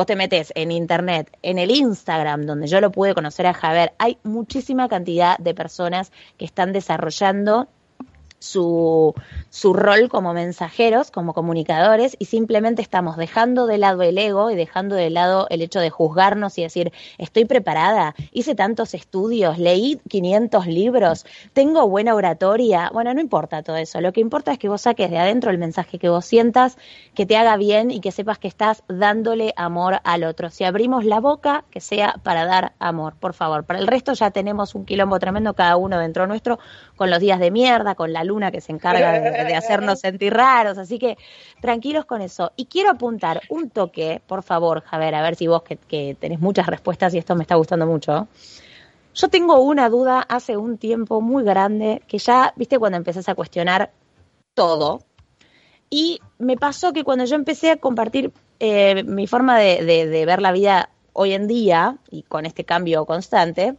vos te metes en internet, en el Instagram, donde yo lo pude conocer a Javier, hay muchísima cantidad de personas que están desarrollando su, su rol como mensajeros, como comunicadores, y simplemente estamos dejando de lado el ego y dejando de lado el hecho de juzgarnos y decir, estoy preparada, hice tantos estudios, leí 500 libros, tengo buena oratoria. Bueno, no importa todo eso, lo que importa es que vos saques de adentro el mensaje que vos sientas, que te haga bien y que sepas que estás dándole amor al otro. Si abrimos la boca, que sea para dar amor, por favor. Para el resto ya tenemos un quilombo tremendo cada uno dentro nuestro, con los días de mierda, con la luna que se encarga de, hacernos *laughs* sentir raros, así que tranquilos con eso. Y quiero apuntar un toque, por favor, Javier, a ver si vos que, que tenés muchas respuestas y esto me está gustando mucho. Yo tengo una duda hace un tiempo muy grande que ya, viste, cuando empezás a cuestionar todo. Y me pasó que cuando yo empecé a compartir eh, mi forma de, de, de, ver la vida hoy en día y con este cambio constante,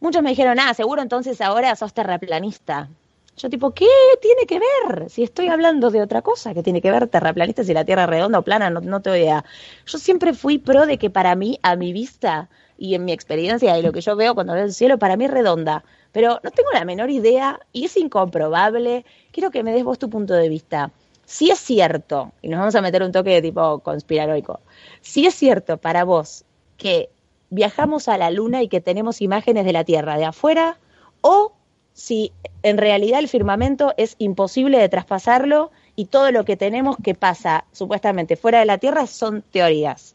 muchos me dijeron, ah, seguro entonces ahora sos terraplanista. Yo tipo, ¿qué tiene que ver? Si estoy hablando de otra cosa, ¿qué tiene que ver terraplanista si la Tierra redonda o plana? No, no te voy a... Yo siempre fui pro de que para mí, a mi vista y en mi experiencia y lo que yo veo cuando veo el cielo, para mí es redonda. Pero no tengo la menor idea y es incomprobable. Quiero que me des vos tu punto de vista. Si es cierto, y nos vamos a meter un toque de tipo conspiranoico, si es cierto para vos que viajamos a la luna y que tenemos imágenes de la Tierra de afuera, o si en realidad el firmamento es imposible de traspasarlo y todo lo que tenemos que pasa supuestamente fuera de la Tierra son teorías.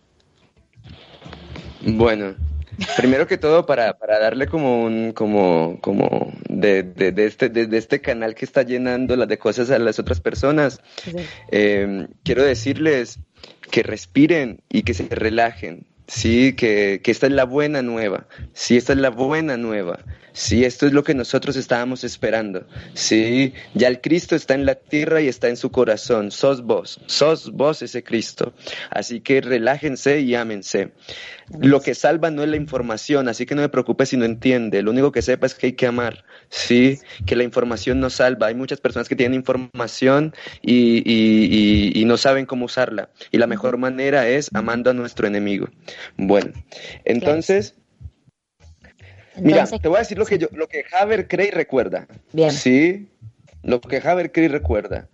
Bueno, primero que todo para, para darle como un como como de, de, de este de, de, este canal que está llenando las de cosas a las otras personas sí. eh, quiero decirles que respiren y que se relajen sí que, que esta es la buena nueva sí esta es la buena nueva Sí, esto es lo que nosotros estábamos esperando. Sí, ya el Cristo está en la tierra y está en su corazón. Sos vos, sos vos ese Cristo. Así que relájense y ámense. Lo que salva no es la información, así que no me preocupe si no entiende. Lo único que sepa es que hay que amar. Sí, que la información no salva. Hay muchas personas que tienen información y, y no saben cómo usarla. Y la mejor manera es amando a nuestro enemigo. Bueno, entonces. Entonces, Mira, te voy a decir lo que yo, lo que Haber cree y recuerda. Bien. Sí, lo que Haber cree y recuerda.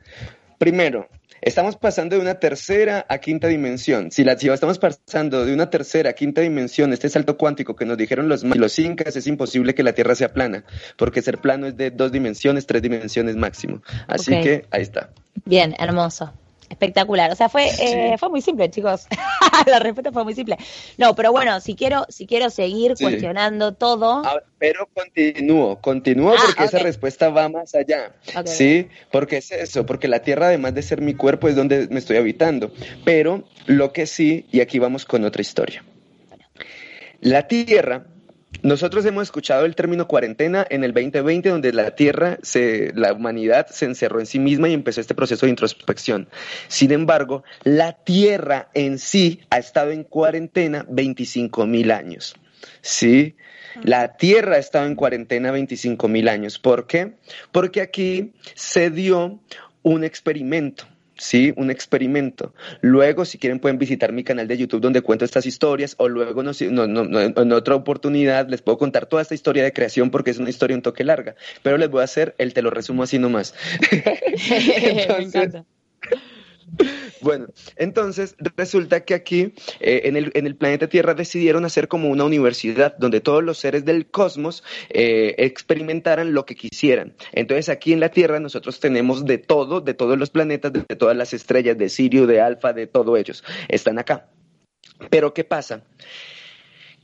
Primero, estamos pasando de una tercera a quinta dimensión. Si, la, si estamos pasando de una tercera a quinta dimensión, este salto cuántico que nos dijeron los, los incas, es imposible que la Tierra sea plana, porque ser plano es de dos dimensiones, tres dimensiones máximo. Así okay. que ahí está. Bien, hermoso. Espectacular, o sea, fue, sí. eh, fue muy simple, chicos. *laughs* la respuesta fue muy simple. No, pero bueno, si quiero, si quiero seguir sí. cuestionando todo. Pero continúo, continúo ah, porque okay. esa respuesta va más allá. Okay. Sí, porque es eso, porque la tierra, además de ser mi cuerpo, es donde me estoy habitando. Pero lo que sí, y aquí vamos con otra historia. La tierra nosotros hemos escuchado el término cuarentena en el 2020, donde la Tierra, la humanidad se encerró en sí misma y empezó este proceso de introspección. Sin embargo, la Tierra en sí ha estado en cuarentena 25 mil años. ¿sí? La Tierra ha estado en cuarentena 25 mil años. ¿Por qué? Porque aquí se dio un experimento. ¿Sí? Un experimento. Luego, si quieren, pueden visitar mi canal de YouTube donde cuento estas historias o luego en otra oportunidad les puedo contar toda esta historia de creación porque es una historia un toque larga, pero les voy a hacer el te lo resumo así nomás. *laughs* *laughs* Entonces, bueno, entonces resulta que aquí eh, en, el, planeta Tierra decidieron hacer como una universidad donde todos los seres del cosmos eh, experimentaran lo que quisieran. Entonces aquí en la Tierra nosotros tenemos de todo, de todos los planetas, de, todas las estrellas, de Sirio, de Alfa, de todos ellos. Están acá. Pero ¿qué pasa?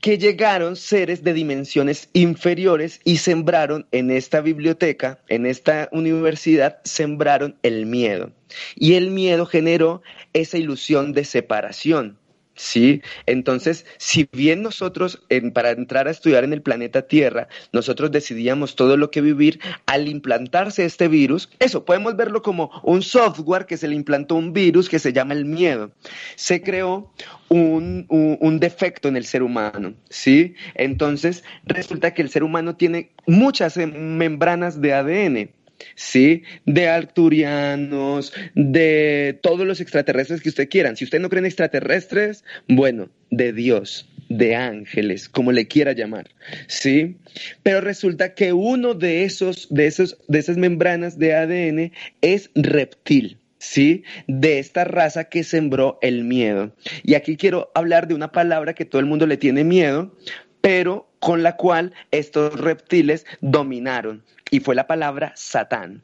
Que llegaron seres de dimensiones inferiores y sembraron en esta biblioteca, en esta universidad, sembraron el miedo. Y el miedo generó esa ilusión de separación. ¿Sí? Entonces, si bien nosotros, para entrar a estudiar en el planeta Tierra, nosotros decidíamos todo lo que vivir, al implantarse este virus, eso, podemos verlo como un software que se le implantó un virus que se llama el miedo. Se creó un, un defecto en el ser humano, ¿sí? Entonces, resulta que el ser humano tiene muchas membranas de ADN. ¿Sí? De arturianos, de todos los extraterrestres que usted quieran. Si usted no cree en extraterrestres, bueno, de Dios, de ángeles, como le quiera llamar, ¿sí? Pero resulta que uno de esos, de esos, de esas membranas de ADN es reptil. ¿sí? De esta raza que sembró el miedo. Y aquí quiero hablar de una palabra que todo el mundo le tiene miedo, pero con la cual estos reptiles dominaron, y fue la palabra Satán.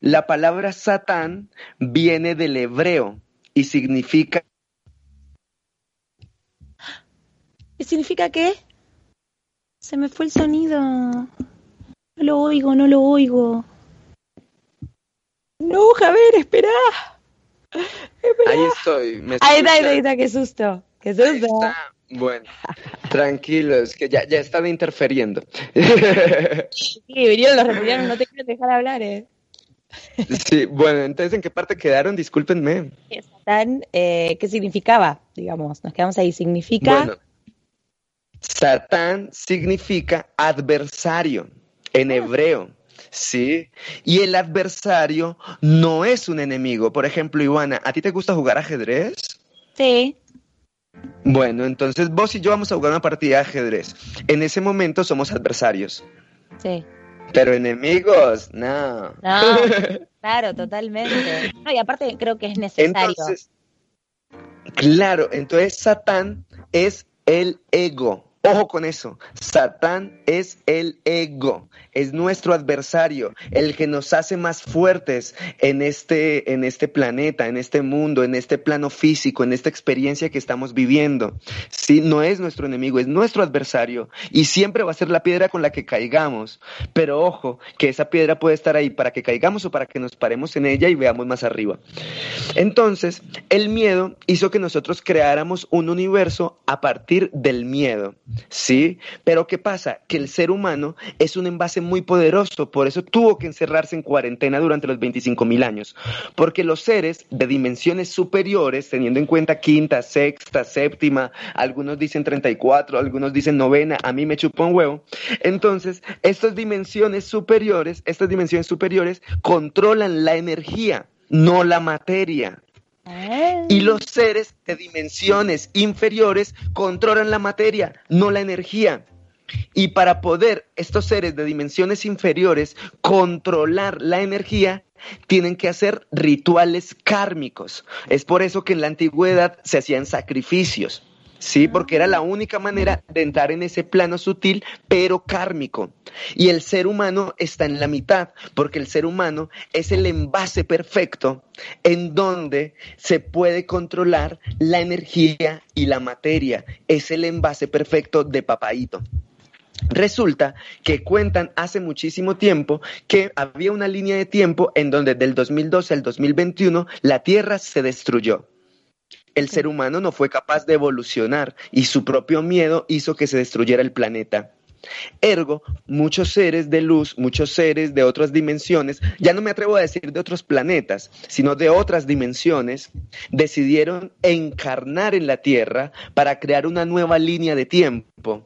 La palabra Satán viene del hebreo y significa... ¿Y significa qué? Se me fue el sonido. No lo oigo, no lo oigo. No, Javier, espera. Ahí estoy. ahí está, ahí está, qué susto. Qué susto. Bueno, tranquilos, que ya, ya están interfiriendo. Sí, vinieron los republicanos, no te quieren dejar hablar, ¿eh? Sí, bueno, entonces, ¿en qué parte quedaron? Discúlpenme. Satán, eh, ¿qué significaba? Digamos, nos quedamos ahí. Significa. Bueno, Satán significa adversario en ah. hebreo. ¿sí? Y el adversario no es un enemigo. Por ejemplo, Ivana, ¿a ti te gusta jugar ajedrez? Sí. Bueno, entonces vos y yo vamos a jugar una partida de ajedrez. En ese momento somos adversarios. Sí. Pero enemigos, no. No, *laughs* claro, totalmente. y aparte creo que es necesario. claro, entonces Satán es el ego. Ojo con eso, Satán es el ego, es nuestro adversario, el que nos hace más fuertes en este, en este planeta, en este mundo, en este plano físico, en esta experiencia que estamos viviendo. Sí, no es nuestro enemigo, es nuestro adversario y siempre va a ser la piedra con la que caigamos. Pero ojo, que esa piedra puede estar ahí para que caigamos o para que nos paremos en ella y veamos más arriba. Entonces, el miedo hizo que nosotros creáramos un universo a partir del miedo. ¿Sí? Pero ¿qué pasa? Que el ser humano es un envase muy poderoso, por eso tuvo que encerrarse en cuarentena durante los 25 mil años, porque los seres de dimensiones superiores, teniendo en cuenta quinta, sexta, séptima, algunos dicen 34, algunos dicen novena, a mí me chupa un huevo, entonces estas dimensiones superiores, estas dimensiones superiores controlan la energía, no la materia. Y los seres de dimensiones inferiores controlan la materia, no la energía. Y para poder estos seres de dimensiones inferiores controlar la energía, tienen que hacer rituales kármicos. Es por eso que en la antigüedad se hacían sacrificios. ¿Sí? Porque era la única manera de entrar en ese plano sutil, pero kármico. Y el ser humano está en la mitad, porque el ser humano es el envase perfecto en donde se puede controlar la energía y la materia. Es el envase perfecto de papaito. Resulta que cuentan hace muchísimo tiempo que había una línea de tiempo en donde del 2012 al 2021 la Tierra se destruyó el ser humano no fue capaz de evolucionar y su propio miedo hizo que se destruyera el planeta. Ergo, muchos seres de luz, muchos seres de otras dimensiones, ya no me atrevo a decir de otros planetas, sino de otras dimensiones, decidieron encarnar en la Tierra para crear una nueva línea de tiempo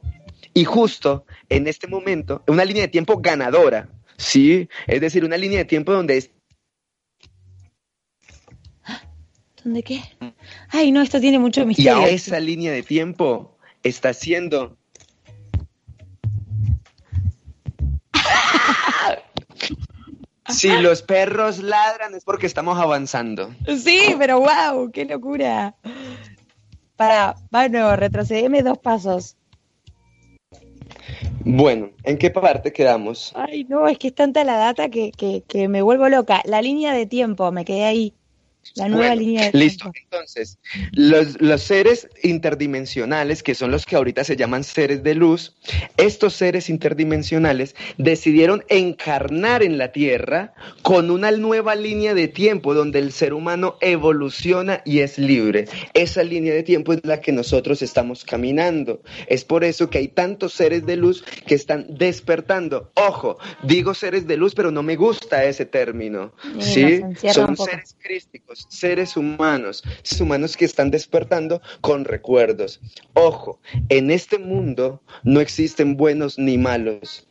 Y justo en este momento, una línea de tiempo ganadora, ¿sí? Es decir, una línea de tiempo donde es... ¿Dónde qué? Ay, no, esto tiene mucho Y misterio. ahora esa línea de tiempo está siendo... *laughs* Si los perros ladran es porque estamos avanzando. Sí, pero wow, qué locura. Para, bueno, retrocedeme dos pasos. Bueno, ¿en qué parte quedamos? Ay, no, es que es tanta la data que, que, que me vuelvo loca. La línea de tiempo, me quedé ahí. La nueva Bueno, línea de Listo, tiempo. entonces, los, los seres interdimensionales, que son los que ahorita se llaman seres de luz, estos seres interdimensionales decidieron encarnar en la Tierra con una nueva línea de tiempo donde el ser humano evoluciona y es libre. Esa línea de tiempo es la que nosotros estamos caminando. Es por eso que hay tantos seres de luz que están despertando. Ojo, digo seres de luz, pero no me gusta ese término. Sí, ¿sí? Son seres crísticos, seres humanos, seres humanos que están despertando con recuerdos. Ojo, en este mundo no existen buenos ni malos.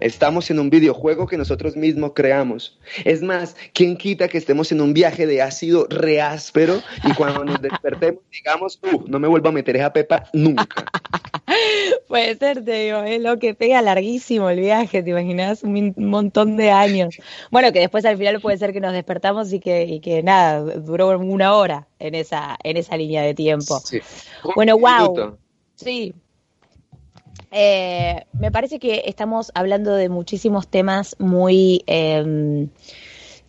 Estamos en un videojuego que nosotros mismos creamos. Es más, ¿quién quita que estemos en un viaje de ácido reáspero y cuando nos despertemos digamos, uh, no me vuelvo a meter esa pepa nunca? *laughs* Puede ser, te digo, es lo que pega larguísimo el viaje, ¿te imaginas? Un montón de años. Bueno, que después al final puede ser que nos despertamos y que, y que nada, duró una hora en esa, en esa línea de tiempo. Sí. Bueno, wow. Sí. Eh, me parece que estamos hablando de muchísimos temas muy eh,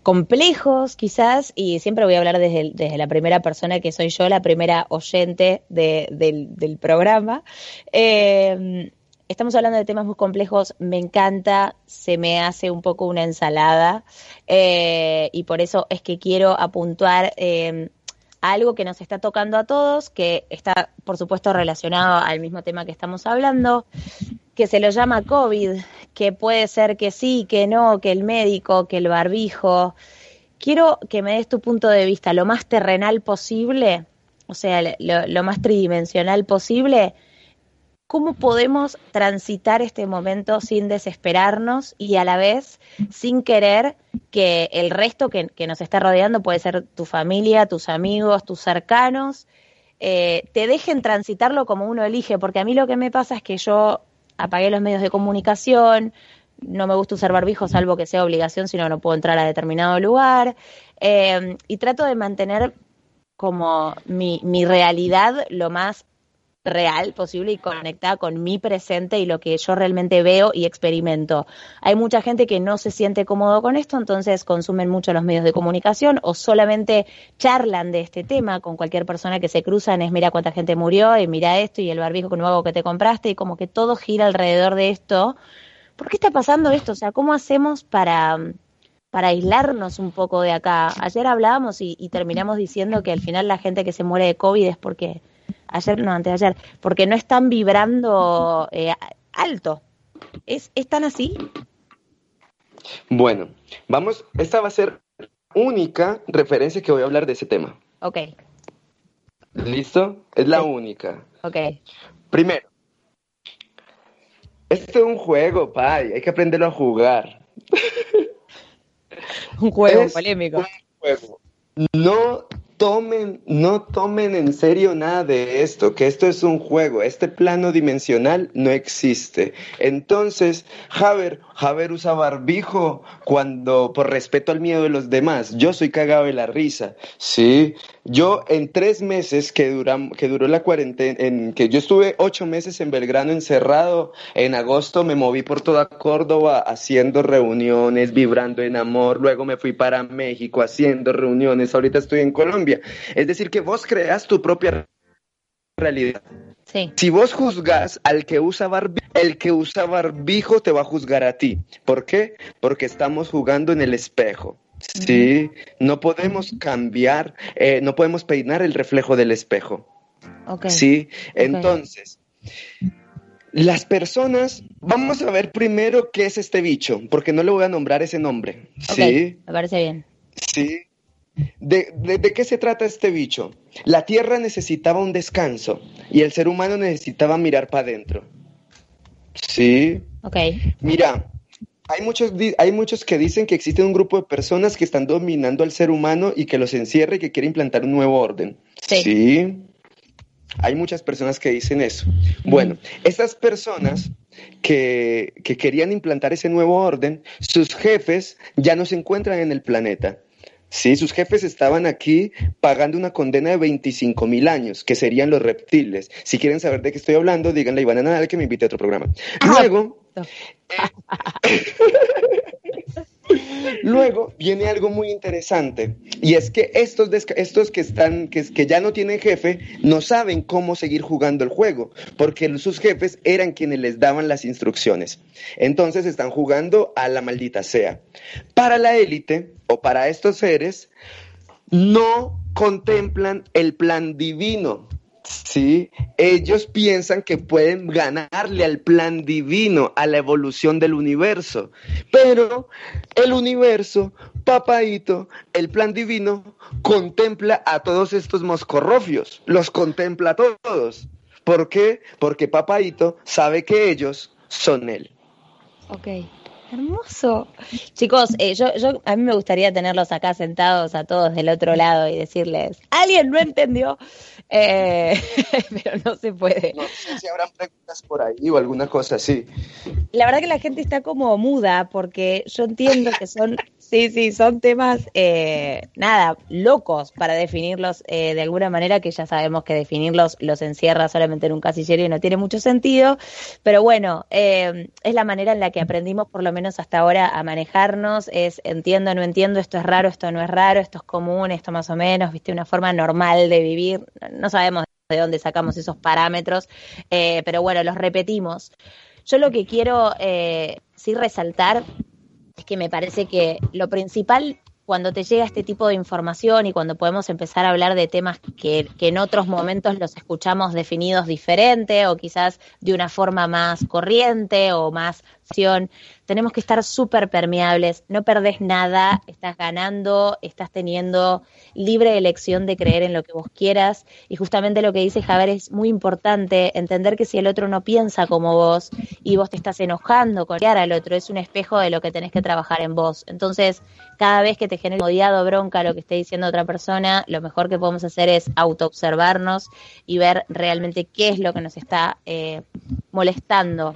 complejos, quizás, y siempre voy a hablar desde, desde la primera persona que soy yo, la primera oyente de- del, del programa. Eh, estamos hablando de temas muy complejos, me encanta, se me hace un poco una ensalada, eh, y por eso es que quiero apuntar. eh, algo que nos está tocando a todos, que está, por supuesto, relacionado al mismo tema que estamos hablando, que se lo llama COVID, que puede ser que sí, que no, que el médico, que el barbijo. Quiero que me des tu punto de vista lo más terrenal posible, o sea, lo, más tridimensional posible. ¿Cómo podemos transitar este momento sin desesperarnos y a la vez sin querer que el resto que, que nos está rodeando, puede ser tu familia, tus amigos, tus cercanos, eh, te dejen transitarlo como uno elige? Porque a mí lo que me pasa es que yo apagué los medios de comunicación, no me gusta usar barbijo salvo que sea obligación, si no, no puedo entrar a determinado lugar, eh, y trato de mantener como mi, mi realidad lo más real posible y conectada con mi presente y lo que yo realmente veo y experimento. Hay mucha gente que no se siente cómodo con esto, entonces consumen mucho los medios de comunicación o solamente charlan de este tema con cualquier persona que se cruzan, es mira cuánta gente murió y mira esto y el barbijo nuevo que te compraste y como que todo gira alrededor de esto. ¿Por qué está pasando esto? O sea, ¿cómo hacemos para, para aislarnos un poco de acá? Ayer hablábamos y, y terminamos diciendo que al final la gente que se muere de COVID es porque ayer, no, antes de ayer, porque no están vibrando eh, alto. ¿Es, ¿Es tan así? Bueno, vamos, esta va a ser única referencia que voy a hablar de ese tema. Ok, ¿Listo? Es la Sí. única. ok. Primero, esto es un juego, pai, hay que aprenderlo a jugar. *laughs* Un juego Es polémico. un juego. No tomen, no tomen en serio nada de esto, que esto es un juego, este plano dimensional no existe. Entonces, Javer, Javer usa barbijo cuando, por respeto al miedo de los demás, yo soy cagado de la risa, ¿sí? Yo en tres meses que, duram- que duró la cuarentena, en que yo estuve ocho meses en Belgrano encerrado, en agosto me moví por toda Córdoba haciendo reuniones, vibrando en amor, luego me fui para México haciendo reuniones, ahorita estoy en Colombia. Es decir, que vos creas tu propia realidad. Sí, Si vos juzgas al que usa barbijo, el que usa barbijo te va a juzgar a ti. ¿Por qué? Porque estamos jugando en el espejo. Sí, no podemos cambiar, eh, no podemos peinar el reflejo del espejo. ok. Sí, entonces, las personas, vamos a ver primero qué es este bicho, porque no le voy a nombrar ese nombre. Sí, me parece bien. sí. ¿De, de, de qué se trata este bicho? La Tierra necesitaba un descanso y el ser humano necesitaba mirar para adentro. Sí. Ok. Mira, hay muchos, hay muchos que dicen que existe un grupo de personas que están dominando al ser humano y que los encierra y que quiere implantar un nuevo orden. Sí. Hay muchas personas que dicen eso. Bueno, estas personas que, que querían implantar ese nuevo orden, sus jefes ya no se encuentran en el planeta. Sí, sus jefes estaban aquí pagando una condena de 25 mil años, que serían los reptiles. Si quieren saber de qué estoy hablando, díganle a Ivana Nadal que me invite a otro programa. Luego, *laughs* Luego viene algo muy interesante y es que estos, estos que están que, que, ya no tienen jefe no saben cómo seguir jugando el juego porque sus jefes eran quienes les daban las instrucciones. Entonces están jugando a la maldita sea. Para la élite o para estos seres no contemplan el plan divino ¿sí? Ellos piensan que pueden ganarle al plan divino, a la evolución del universo, pero el universo, papaito, el plan divino, contempla a todos estos moscorrofios, los contempla a todos. ¿Por qué? Porque papaito sabe que ellos son él. Ok. Hermoso. Chicos, eh, yo, yo, a mí me gustaría tenerlos acá sentados a todos del otro lado y decirles, alguien no entendió, eh, *laughs* pero no se puede. No sé si habrán preguntas por ahí o alguna cosa así. La verdad que la gente está como muda porque yo entiendo que son Sí, sí, son temas, eh, nada, locos para definirlos eh, de alguna manera, que ya sabemos que definirlos los encierra solamente en un casillero y no tiene mucho sentido, pero bueno, eh, es la manera en la que aprendimos, por lo menos hasta ahora, a manejarnos, es entiendo, no entiendo, esto es raro, esto no es raro, esto es común, esto más o menos, viste, una forma normal de vivir, no sabemos de dónde sacamos esos parámetros, pero bueno, los repetimos. Yo lo que quiero sí resaltar es que me parece que lo principal cuando te llega este tipo de información y cuando podemos empezar a hablar de temas que, que, en otros momentos los escuchamos definidos diferente o quizás de una forma más corriente o más tenemos que estar súper permeables, no perdés nada, estás ganando, estás teniendo libre elección de creer en lo que vos quieras. Y justamente lo que dice Javier es muy importante, entender que si el otro no piensa como vos y vos te estás enojando con al otro, es un espejo de lo que tenés que trabajar en vos. Entonces, cada vez que te genere odiado, bronca, lo que esté diciendo otra persona, lo mejor que podemos hacer es autoobservarnos y ver realmente qué es lo que nos está eh, molestando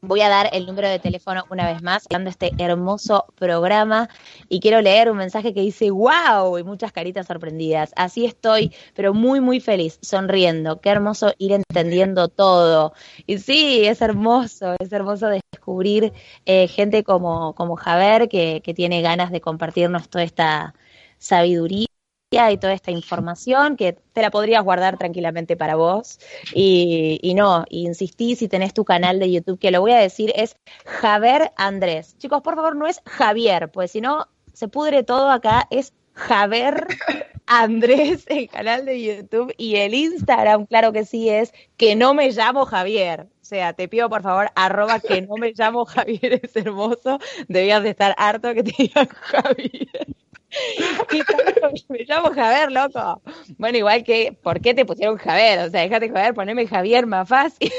Voy a dar el número de teléfono una vez más, de este hermoso programa y quiero leer un mensaje que dice wow y muchas caritas sorprendidas. Así estoy, pero muy, muy feliz, sonriendo. Qué hermoso ir entendiendo todo. Y sí, es hermoso, es hermoso descubrir eh, gente como, como Javer que, que tiene ganas de compartirnos toda esta sabiduría y toda esta información que te la podrías guardar tranquilamente para vos. Y, y no, insistí si tenés tu canal de YouTube, que lo voy a decir, es Javier Andrés. Chicos, por favor, no es Javier, pues si no, se pudre todo acá, es Javier *laughs* Andrés, el canal de YouTube, y el Instagram, claro que sí, es que no me llamo Javier. O sea, te pido por favor, arroba que no me llamo Javier, es hermoso. Debías de estar harto que te digan *laughs* Javier. Me llamo Javier, loco. Bueno, igual que, ¿por qué te pusieron Javier? O sea, déjate joder, poneme Javier más fácil.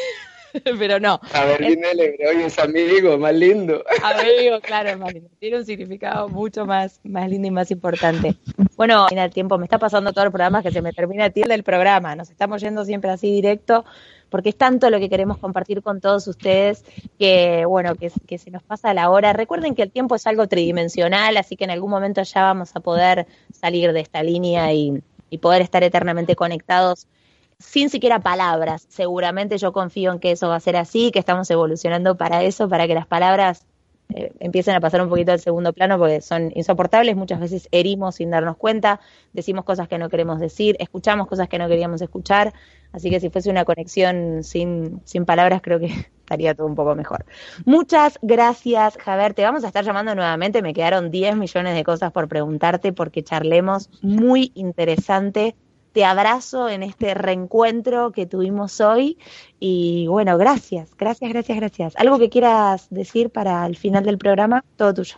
*laughs* Pero no. A ver, viene el hebreo y es amigo, más lindo. Amigo, claro, más lindo. Tiene un significado mucho más, más lindo y más importante. Bueno, en el tiempo, me está pasando todo el programa que se me termina el tiempo del programa. Nos estamos yendo siempre así directo porque es tanto lo que queremos compartir con todos ustedes que, bueno, que, que se nos pasa la hora. Recuerden que el tiempo es algo tridimensional, así que en algún momento ya vamos a poder salir de esta línea y, y poder estar eternamente conectados sin siquiera palabras. Seguramente yo confío en que eso va a ser así, que estamos evolucionando para eso, para que las palabras eh, empiecen a pasar un poquito al segundo plano porque son insoportables, muchas veces herimos sin darnos cuenta, decimos cosas que no queremos decir, escuchamos cosas que no queríamos escuchar, así que si fuese una conexión sin, sin palabras creo que *laughs* estaría todo un poco mejor. Muchas gracias, Javier, te vamos a estar llamando nuevamente, me quedaron 10 millones de cosas por preguntarte porque charlemos. Muy interesante te abrazo en este reencuentro que tuvimos hoy y bueno, gracias, gracias, gracias, gracias. ¿Algo que quieras decir para el final del programa? Todo tuyo.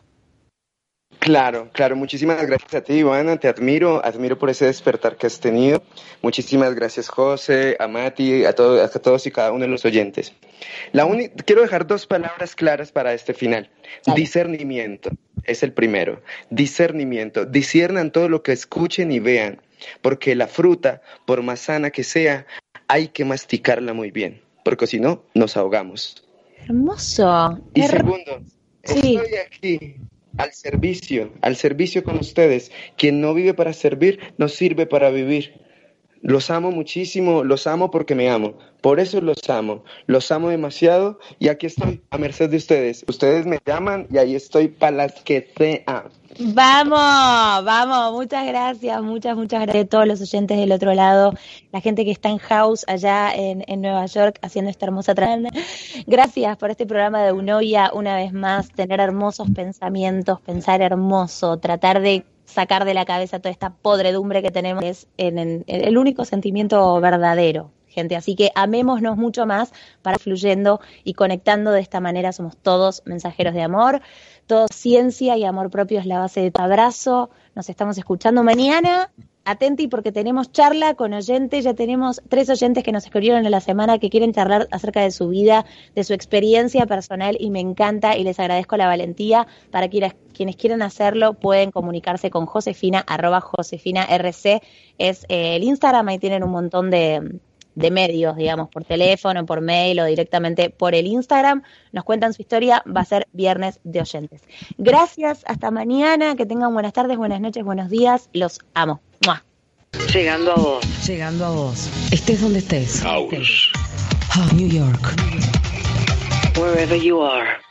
Claro, claro. Muchísimas gracias a ti, Ivana. Te admiro, admiro por ese despertar que has tenido. Muchísimas gracias, José, a Mati, a, todos, a todos y cada uno de los oyentes. La quiero dejar dos palabras claras para este final. Discernimiento es el primero. Discernimiento. Disciernan todo lo que escuchen y vean, porque la fruta, por más sana que sea, hay que masticarla muy bien, porque si no, nos ahogamos. Hermoso. Y segundo, estoy aquí al servicio, al servicio con ustedes. Quien no vive para servir, no sirve para vivir. Los amo muchísimo, los amo porque me amo. Por eso los amo. Los amo demasiado y aquí estoy a merced de ustedes. Ustedes me llaman y ahí estoy para las que sean. Vamos, vamos, muchas gracias, muchas, muchas gracias a todos los oyentes del otro lado, la gente que está en house allá en, en Nueva York haciendo esta hermosa trama. Gracias por este programa de Unoya, una vez más, tener hermosos pensamientos, pensar hermoso, tratar de sacar de la cabeza toda esta podredumbre que tenemos, es en, el único sentimiento verdadero, gente. Así que amémonos mucho más para fluyendo y conectando de esta manera. Somos todos mensajeros de amor. Todo ciencia y amor propio es la base de tu abrazo. Nos estamos escuchando mañana atenti porque tenemos charla con oyentes, ya tenemos tres oyentes que nos escribieron en la semana que quieren charlar acerca de su vida, de su experiencia personal y me encanta y les agradezco la valentía. Para quienes, quienes quieran hacerlo pueden comunicarse con Josefina, arroba Josefina RC, es eh, el Instagram, ahí tienen un montón de, de medios, digamos, por teléfono, por mail o directamente por el Instagram. Nos cuentan su historia, va a ser viernes de oyentes. Gracias, hasta mañana, que tengan buenas tardes, buenas noches, buenos días, los amo. Llegando a vos. Llegando a vos. Estés donde estés. House. New York. Wherever you are.